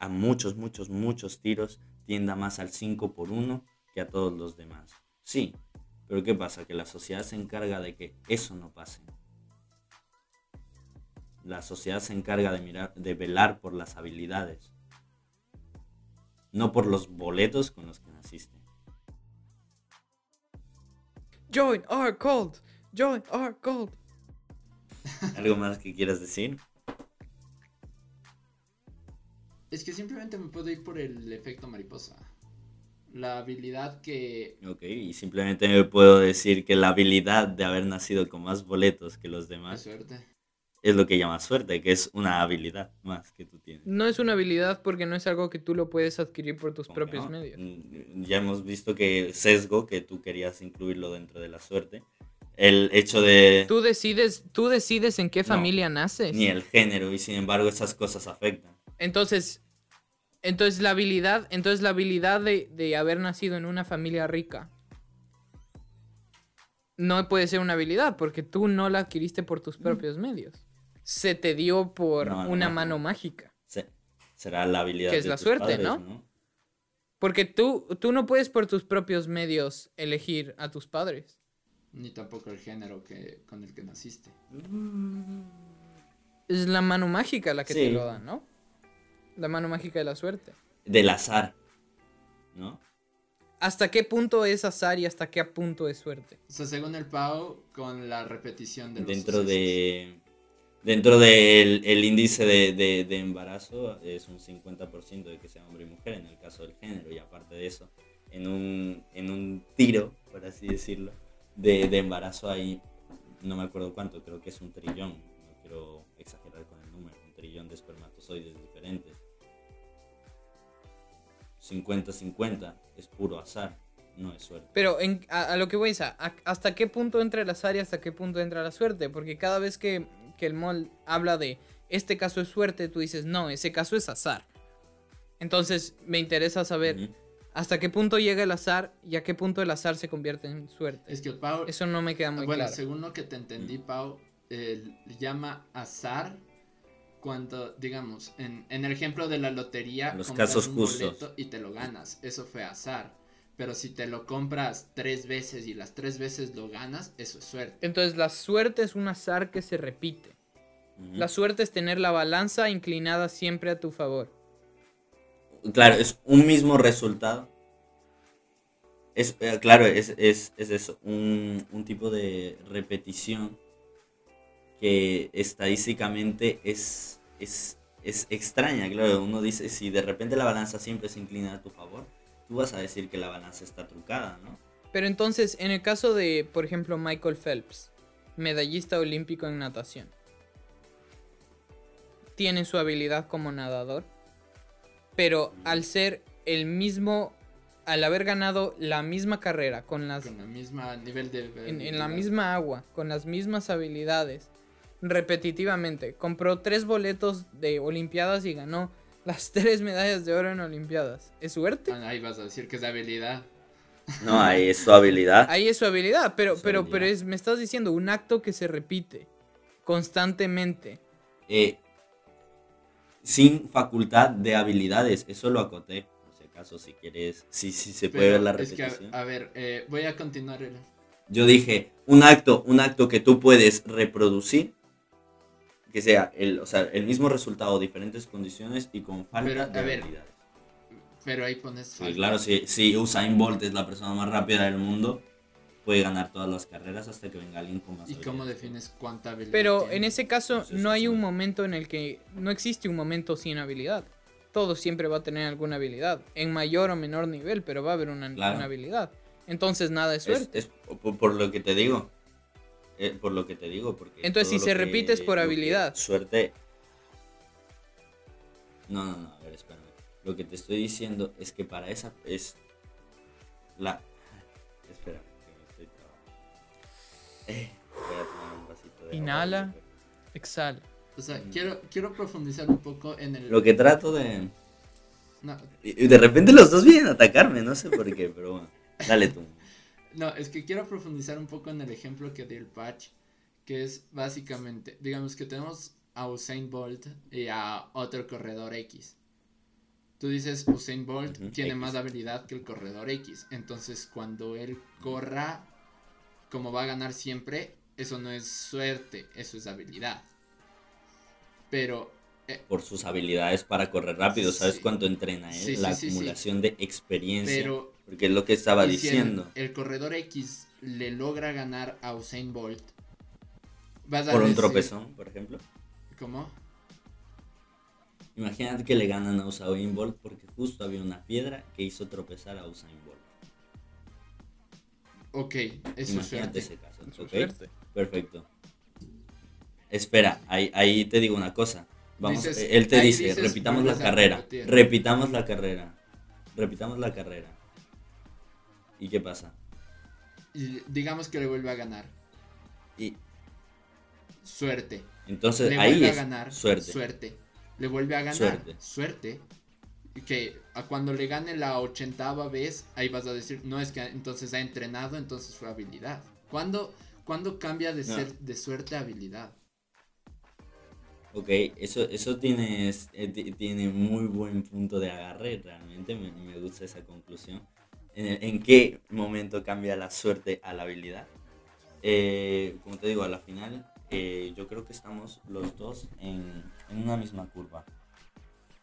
a muchos, muchos, muchos tiros tienda más al 5 por 1 que a todos los demás. Sí, pero ¿qué pasa? Que la sociedad se encarga de que eso no pase. La sociedad se encarga de mirar, de velar por las habilidades, no por los boletos con los que naciste. Join our cult. Join our cult. ¿Algo más que quieras decir? Es que simplemente me puedo ir por el efecto mariposa. La habilidad que... Ok, y simplemente me puedo decir que la habilidad de haber nacido con más boletos que los demás suerte. es lo que llamas suerte, que es una habilidad más que tú tienes. No es una habilidad porque no es algo que tú lo puedes adquirir por tus ¿Cómo propios no? medios. Mm, Ya hemos visto que sesgo, que tú querías incluirlo dentro de la suerte. El hecho de Tú decides, tú decides en qué No, familia naces. ni el género y sin embargo esas cosas afectan. Entonces, entonces la habilidad, entonces la habilidad de, de haber nacido en una familia rica no puede ser una habilidad porque tú no la adquiriste por tus propios medios. Se te dio por No, no, una no. mano mágica. Se- será la habilidad Que es de la tus suerte, padres, ¿no? Porque tú, tú no puedes por tus propios medios elegir a tus padres. Ni tampoco el género que, con el que naciste. Es la mano mágica la que te lo da, ¿no? La mano mágica de la suerte. Del azar, ¿no? ¿Hasta qué punto es azar y hasta qué punto es suerte? O sea, según el Pau, con la repetición de los Dentro sucesos. de dentro del el índice de, de- de embarazo es un 50% de que sea hombre y mujer en el caso del género y aparte de eso en un, en un tiro por así decirlo de, de embarazo hay no me acuerdo cuánto creo que es un trillón no quiero exagerar con el número un trillón de espermatozoides diferentes 50-50 es puro azar no es suerte Pero en- a, a lo que voy es a, a- hasta qué punto entra el azar y hasta qué punto entra la suerte. Porque cada vez que, que el mol habla de este caso es suerte, tú dices, no, ese caso es azar. Entonces me interesa saber hasta qué punto llega el azar y a qué punto el azar se convierte en suerte. Es que el Pau... Eso no me queda muy bueno, claro. según lo que te entendí, Pau, eh, llama azar cuando, digamos, en, en el ejemplo de la lotería, Los compras casos un justos. boleto y te lo ganas. Eso fue azar. Pero si te lo compras tres veces y las tres veces lo ganas, eso es suerte. Entonces la suerte es un azar que se repite. La suerte es tener la balanza inclinada siempre a tu favor. Claro, es un mismo resultado. Es, eh, claro, es, es, es eso, un, un tipo de repetición que estadísticamente es, es, es extraña. Claro, uno dice, si de repente la balanza siempre se inclina a tu favor, tú vas a decir que la balanza está trucada, ¿no? Pero entonces, en el caso de, por ejemplo, Michael Phelps, medallista olímpico en natación, tiene su habilidad como nadador, pero al ser el mismo, al haber ganado la misma carrera, con las, Con el mismo nivel de... en, en la misma agua, con las mismas habilidades, repetitivamente, compró tres boletos de Olimpiadas y ganó las tres medallas de oro en Olimpiadas. ¿Es suerte? Ah, Ahí vas a decir que es de habilidad. No, ahí es su habilidad. Ahí es su habilidad, pero, Su pero, pero es, me estás diciendo un acto que se repite constantemente. Eh, sin facultad de habilidades, eso lo acoté. Por si acaso, si quieres, si, si se puede ver la es que, a- repetición. a, ver, eh, voy a continuar. el- Yo dije, un acto, un acto que tú puedes reproducir, que sea el, o sea, el mismo resultado, diferentes condiciones y con falta Pero, a de ver, habilidades. Pero ahí pones... Sí, falta. claro, si, si Usain Bolt es la persona más rápida del mundo, puede ganar todas las carreras hasta que venga alguien con más ¿Y cómo defines cuánta habilidad Pero tiene? en ese caso Entonces, no hay un momento en el que no existe un momento sin habilidad. Todo siempre va a tener alguna habilidad, en mayor o menor nivel, pero va a haber una, Claro. una habilidad. Entonces nada es Es, suerte. es por, por lo que te digo. Eh, por lo que te digo. Porque Entonces, si se repite es por que- habilidad. Suerte. No, no, no, a ver, espérame. Lo que te estoy diciendo es que para esa es la. Espera, que me estoy. Eh, voy a tomar un vasito de agua. Inhala. Exhala. O sea, Mm. quiero, quiero profundizar un poco en el... Lo que trato de. No, y De repente los dos vienen a atacarme, no sé por qué, pero bueno. Dale tú. No, es que quiero profundizar un poco en el ejemplo que dio el patch, que es básicamente, digamos que tenemos a Usain Bolt y a otro corredor X. Tú dices Usain Bolt tiene X. más habilidad que el corredor X, entonces cuando él corra, como va a ganar siempre, eso no es suerte, eso es habilidad. Pero Por sus habilidades para correr rápido. ¿Sabes Sí. cuánto entrena él? Sí, sí, La acumulación de experiencia. Pero Porque es lo que estaba y si el- diciendo. el, corredor X le logra ganar a Usain Bolt. Vas a Por un tropezón, por ejemplo. ¿Cómo? Imagínate que le ganan a Usain Bolt porque justo había una piedra que hizo tropezar a Usain Bolt. Ok, eso es Imagínate suerte. ese caso. Su ¿ok? suerte. Perfecto. Espera, ahí, ahí te digo una cosa. Vamos, Dices- él te dice, repitamos la carrera. repetir. Repitamos la carrera. Repitamos la carrera. ¿Y qué pasa? Y digamos que le vuelve a ganar. Y Suerte. entonces Le ahí vuelve a es ganar. suerte. Suerte. Le vuelve a ganar. Suerte. Suerte. Que a cuando le gane la ochentava vez, ahí vas a decir, no es que entonces ha entrenado, entonces fue habilidad. ¿Cuándo, cuándo cambia de No. ser de suerte a habilidad? Ok, eso, eso tiene, eh, ti- tiene muy buen punto de agarre, realmente me, me gusta esa conclusión. ¿En, en qué momento cambia la suerte a la habilidad? Eh, como te digo, a la final eh, yo creo que estamos los dos en, en una misma curva.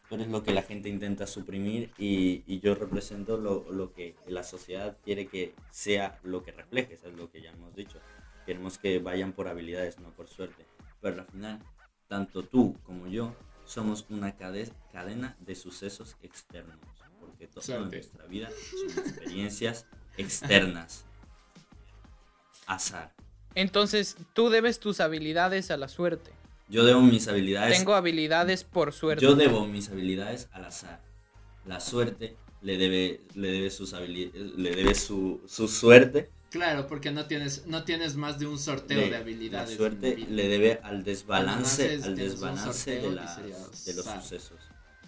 Tú eres lo que la gente intenta suprimir y, y yo represento lo, lo que la sociedad quiere que sea lo que refleje, eso es lo que ya hemos dicho. Queremos que vayan por habilidades, no por suerte. Pero al final, tanto tú como yo somos una cade- cadena de sucesos externos. Porque todo en Suerte. nuestra vida son experiencias externas. Azar. Entonces tú debes tus habilidades a la suerte. Yo debo mis habilidades Tengo habilidades por suerte. Yo debo mis habilidades al azar. La suerte le debe, le debe sus habilidades, le debe su, su suerte. Claro, porque no tienes, no tienes más de un sorteo le- de habilidades. La suerte le debe al desbalance, al desbalance de, serías de los sucesos.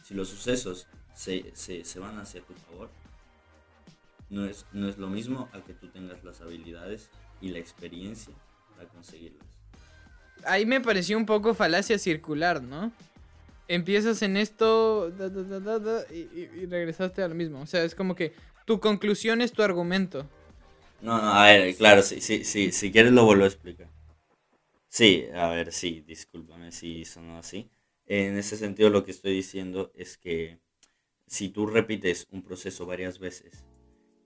Si los sucesos se, se, se van hacia tu favor, no es, no es lo mismo a que tú tengas las habilidades y la experiencia para conseguirlas. Ahí me pareció un poco falacia circular, ¿no? Empiezas en esto da, da, da, da, da, y, y- regresaste a lo mismo. O sea, es como que tu conclusión es tu argumento. No, no, a ver, claro, si, si, si, si quieres lo vuelvo a explicar. Sí, a ver, sí, discúlpame si sonó así. En ese sentido lo que estoy diciendo es que si tú repites un proceso varias veces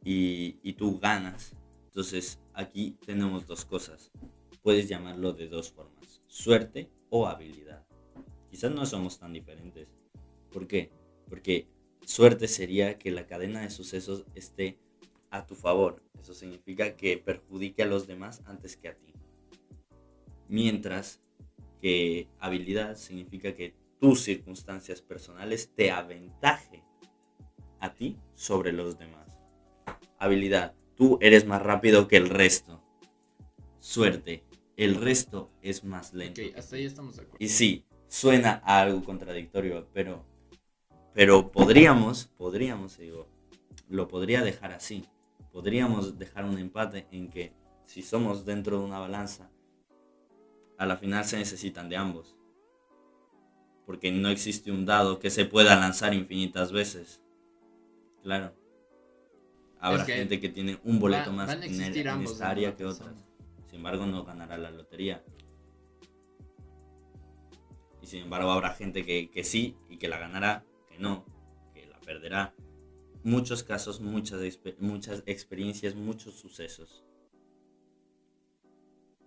y, y tú ganas, entonces aquí tenemos dos cosas. Puedes llamarlo de dos formas, suerte o habilidad. Quizás no somos tan diferentes. ¿Por qué? Porque suerte sería que la cadena de sucesos esté a tu favor. Eso significa que perjudique a los demás antes que a ti. Mientras que habilidad significa que tus circunstancias personales te aventaje ti sobre los demás. Habilidad, tú eres más rápido que el resto. Suerte, el resto es más lento. Ok, hasta ahí estamos de acuerdo. Y sí, suena a algo contradictorio, pero, pero podríamos, podríamos, digo, lo podría dejar así. Podríamos dejar un empate en que si somos dentro de una balanza, a la final se necesitan de ambos. Porque no existe un dado que se pueda lanzar infinitas veces. Claro. Habrá Es que gente que tiene un boleto más en, en esta área que otras. Sin embargo, no ganará la lotería. Y sin embargo, habrá gente que, que sí y que la ganará, que no, que la perderá. Muchos casos, muchas, muchas experiencias, muchos sucesos.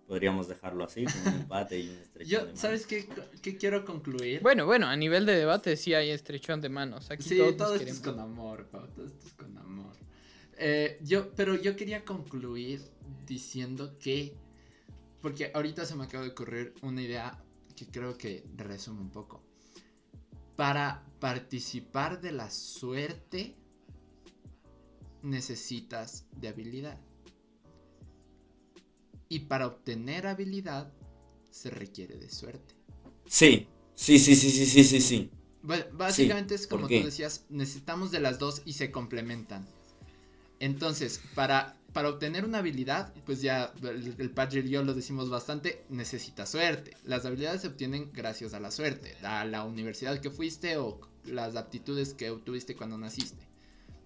Podríamos dejarlo así, con un empate y un estrechón de Yo, manos. ¿sabes qué, qué quiero concluir? Bueno, bueno, a nivel de debate sí hay estrechón de manos. Aquí sí, todos todo esto queremos. es con amor, Pau, todo esto es con amor. Eh, yo, pero yo quería concluir diciendo que, porque ahorita se me acaba de ocurrir una idea que creo que resume un poco. Para participar de la suerte necesitas de habilidad. Y para obtener habilidad se requiere de suerte. Sí, sí, sí, sí, sí, sí, sí, sí. Bueno, básicamente es ¿por como tú decías, necesitamos de las dos y se complementan. Entonces, para, para obtener una habilidad, pues ya el, el padre y yo lo decimos bastante, necesita suerte. Las habilidades se obtienen gracias a la suerte, a la universidad que fuiste o las aptitudes que obtuviste cuando naciste.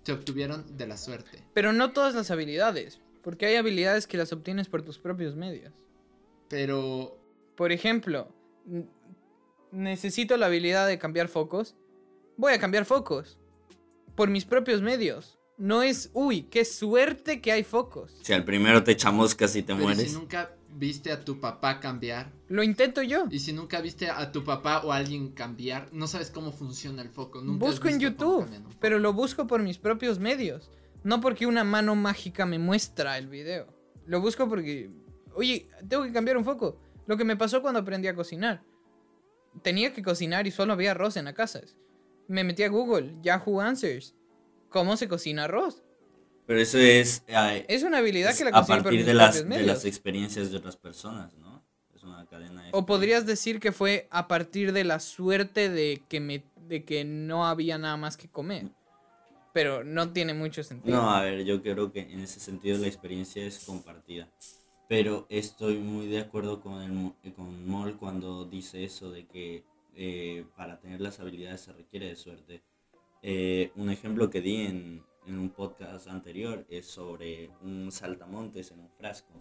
Se obtuvieron de la suerte. Pero no todas las habilidades, porque hay habilidades que las obtienes por tus propios medios. Pero Por ejemplo, necesito la habilidad de cambiar focos. Voy a cambiar focos. Por mis propios medios. No es, uy, qué suerte que hay focos. Si al primero te echamos y te pero ¿y mueres. si nunca viste a tu papá cambiar, Lo intento yo. y si nunca viste a tu papá o a alguien cambiar, no sabes cómo funciona el foco. Nunca Busco en YouTube, pero lo busco por mis propios medios. No porque una mano mágica me muestra el video. Lo busco porque, oye, tengo que cambiar un foco. Lo que me pasó cuando aprendí a cocinar. Tenía que cocinar y solo había arroz en la casa. Me metí a Google, Yahoo Answers. ¿Cómo se cocina arroz? Pero eso es, eh, Es una habilidad es que la a por partir mis de las, de las experiencias de otras personas, ¿no? Es una cadena de O podrías decir que fue a partir de la suerte de que me de que no había nada más que comer. Pero no tiene mucho sentido. No, a ver, yo creo que en ese sentido la experiencia es compartida. Pero estoy muy de acuerdo con, el, eh, con Mol cuando dice eso de que eh, para tener las habilidades se requiere de suerte. Eh, un ejemplo que di en, en un podcast anterior es sobre un saltamontes en un frasco.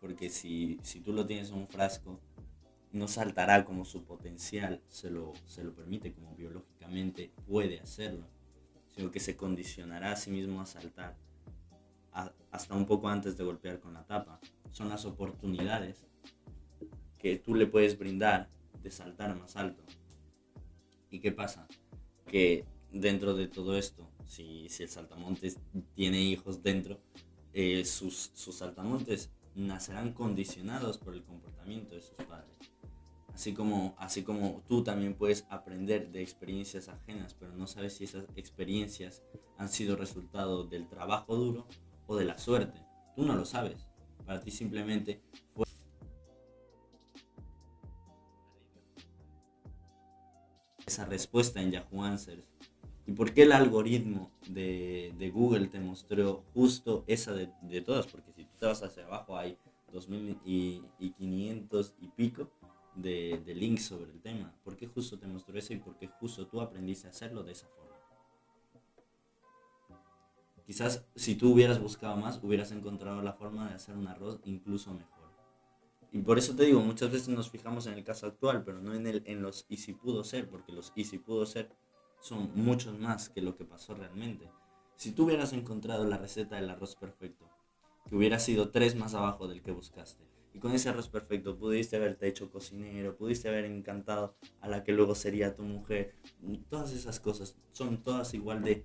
Porque si, si tú lo tienes en un frasco, no saltará como su potencial se lo, se lo permite, como biológicamente puede hacerlo sino que se condicionará a sí mismo a saltar hasta un poco antes de golpear con la tapa. Son las oportunidades que tú le puedes brindar de saltar más alto. ¿Y qué pasa? Que dentro de todo esto, si, si el saltamontes tiene hijos dentro, eh, sus, sus saltamontes nacerán condicionados por el comportamiento de sus padres. Así como, así como tú también puedes aprender de experiencias ajenas, pero no sabes si esas experiencias han sido resultado del trabajo duro o de la suerte. Tú no lo sabes. Para ti simplemente fue esa respuesta en Yahoo Answers. ¿Y por qué el algoritmo de, de Google te mostró justo esa de, de todas? Porque si tú te vas hacia abajo hay 2000 y, y 500 y pico de, de links sobre el tema. ¿Por qué justo te mostró eso y por qué justo tú aprendiste a hacerlo de esa forma? Quizás si tú hubieras buscado más, hubieras encontrado la forma de hacer un arroz incluso mejor. Y por eso te digo, muchas veces nos fijamos en el caso actual, pero no en, el, en los y si pudo ser, porque los y si pudo ser son muchos más que lo que pasó realmente. Si tú hubieras encontrado la receta del arroz perfecto, que hubiera sido tres más abajo del que buscaste, y con ese arroz perfecto pudiste haberte hecho cocinero, pudiste haber encantado a la que luego sería tu mujer, todas esas cosas son todas igual de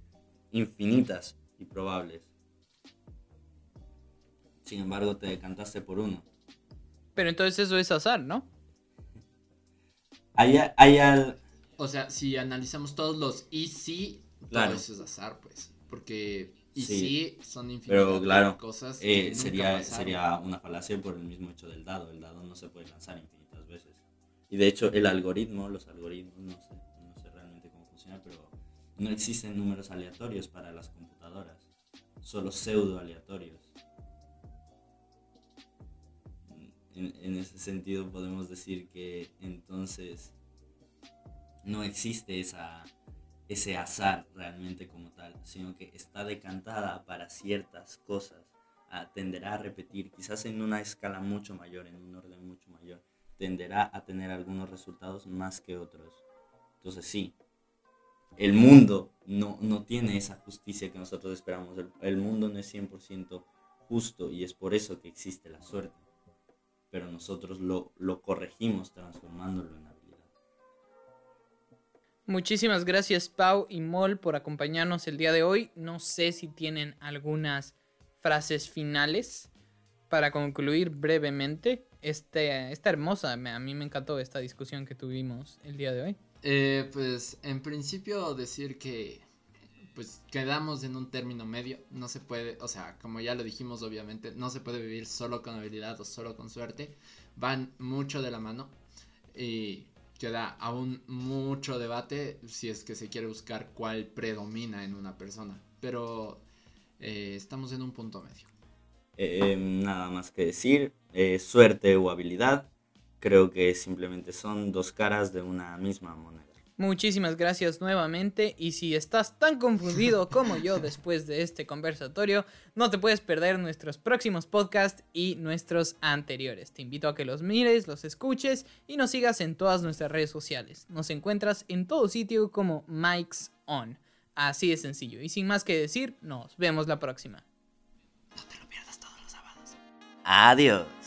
infinitas y probables. Sin embargo, te decantaste por uno. Pero entonces eso es azar, ¿no? Hay, hay al- O sea, si analizamos todos los y sí, Claro. todo eso es azar, pues. Porque y Sí. sí, son infinitas Pero claro, cosas que eh, nunca sería, pasaron. sería una falacia por el mismo hecho del dado. El dado no se puede lanzar infinitas veces. Y de hecho, el algoritmo, los algoritmos, no sé, no sé realmente cómo funciona, pero no existen números aleatorios para las computadoras, solo pseudo aleatorios. En, en ese sentido, podemos decir que entonces no existe esa, ese azar realmente como tal, sino que está decantada para ciertas cosas, a- tenderá a repetir, quizás en una escala mucho mayor, en un orden mucho mayor, tenderá a tener algunos resultados más que otros. Entonces sí, el mundo no, no tiene esa justicia que nosotros esperamos, el, el mundo no es 100% justo y es por eso que existe la suerte, pero nosotros lo, lo corregimos transformándolo en habilidad. Muchísimas gracias Pau y Mol por acompañarnos el día de hoy. No sé si tienen algunas frases finales para concluir brevemente este, esta hermosa, a mí me encantó esta discusión que tuvimos el día de hoy. Eh, pues en principio decir que pues quedamos en un término medio, no se puede, o sea, como ya lo dijimos obviamente, no se puede vivir solo con habilidad o solo con suerte, van mucho de la mano y queda aún mucho debate si es que se quiere buscar cuál predomina en una persona, pero eh, estamos en un punto medio. Eh, nada más que decir, eh, suerte o habilidad, creo que simplemente son dos caras de una misma moneda. Muchísimas gracias nuevamente y si estás tan confundido como yo después de este conversatorio, no te puedes perder nuestros próximos podcasts y nuestros anteriores. Te invito a que los mires, los escuches y nos sigas en todas nuestras redes sociales. Nos encuentras en todo sitio como Mike's On. Así de sencillo. Y sin más que decir, nos vemos la próxima. No te lo pierdas todos los sábados. Adiós.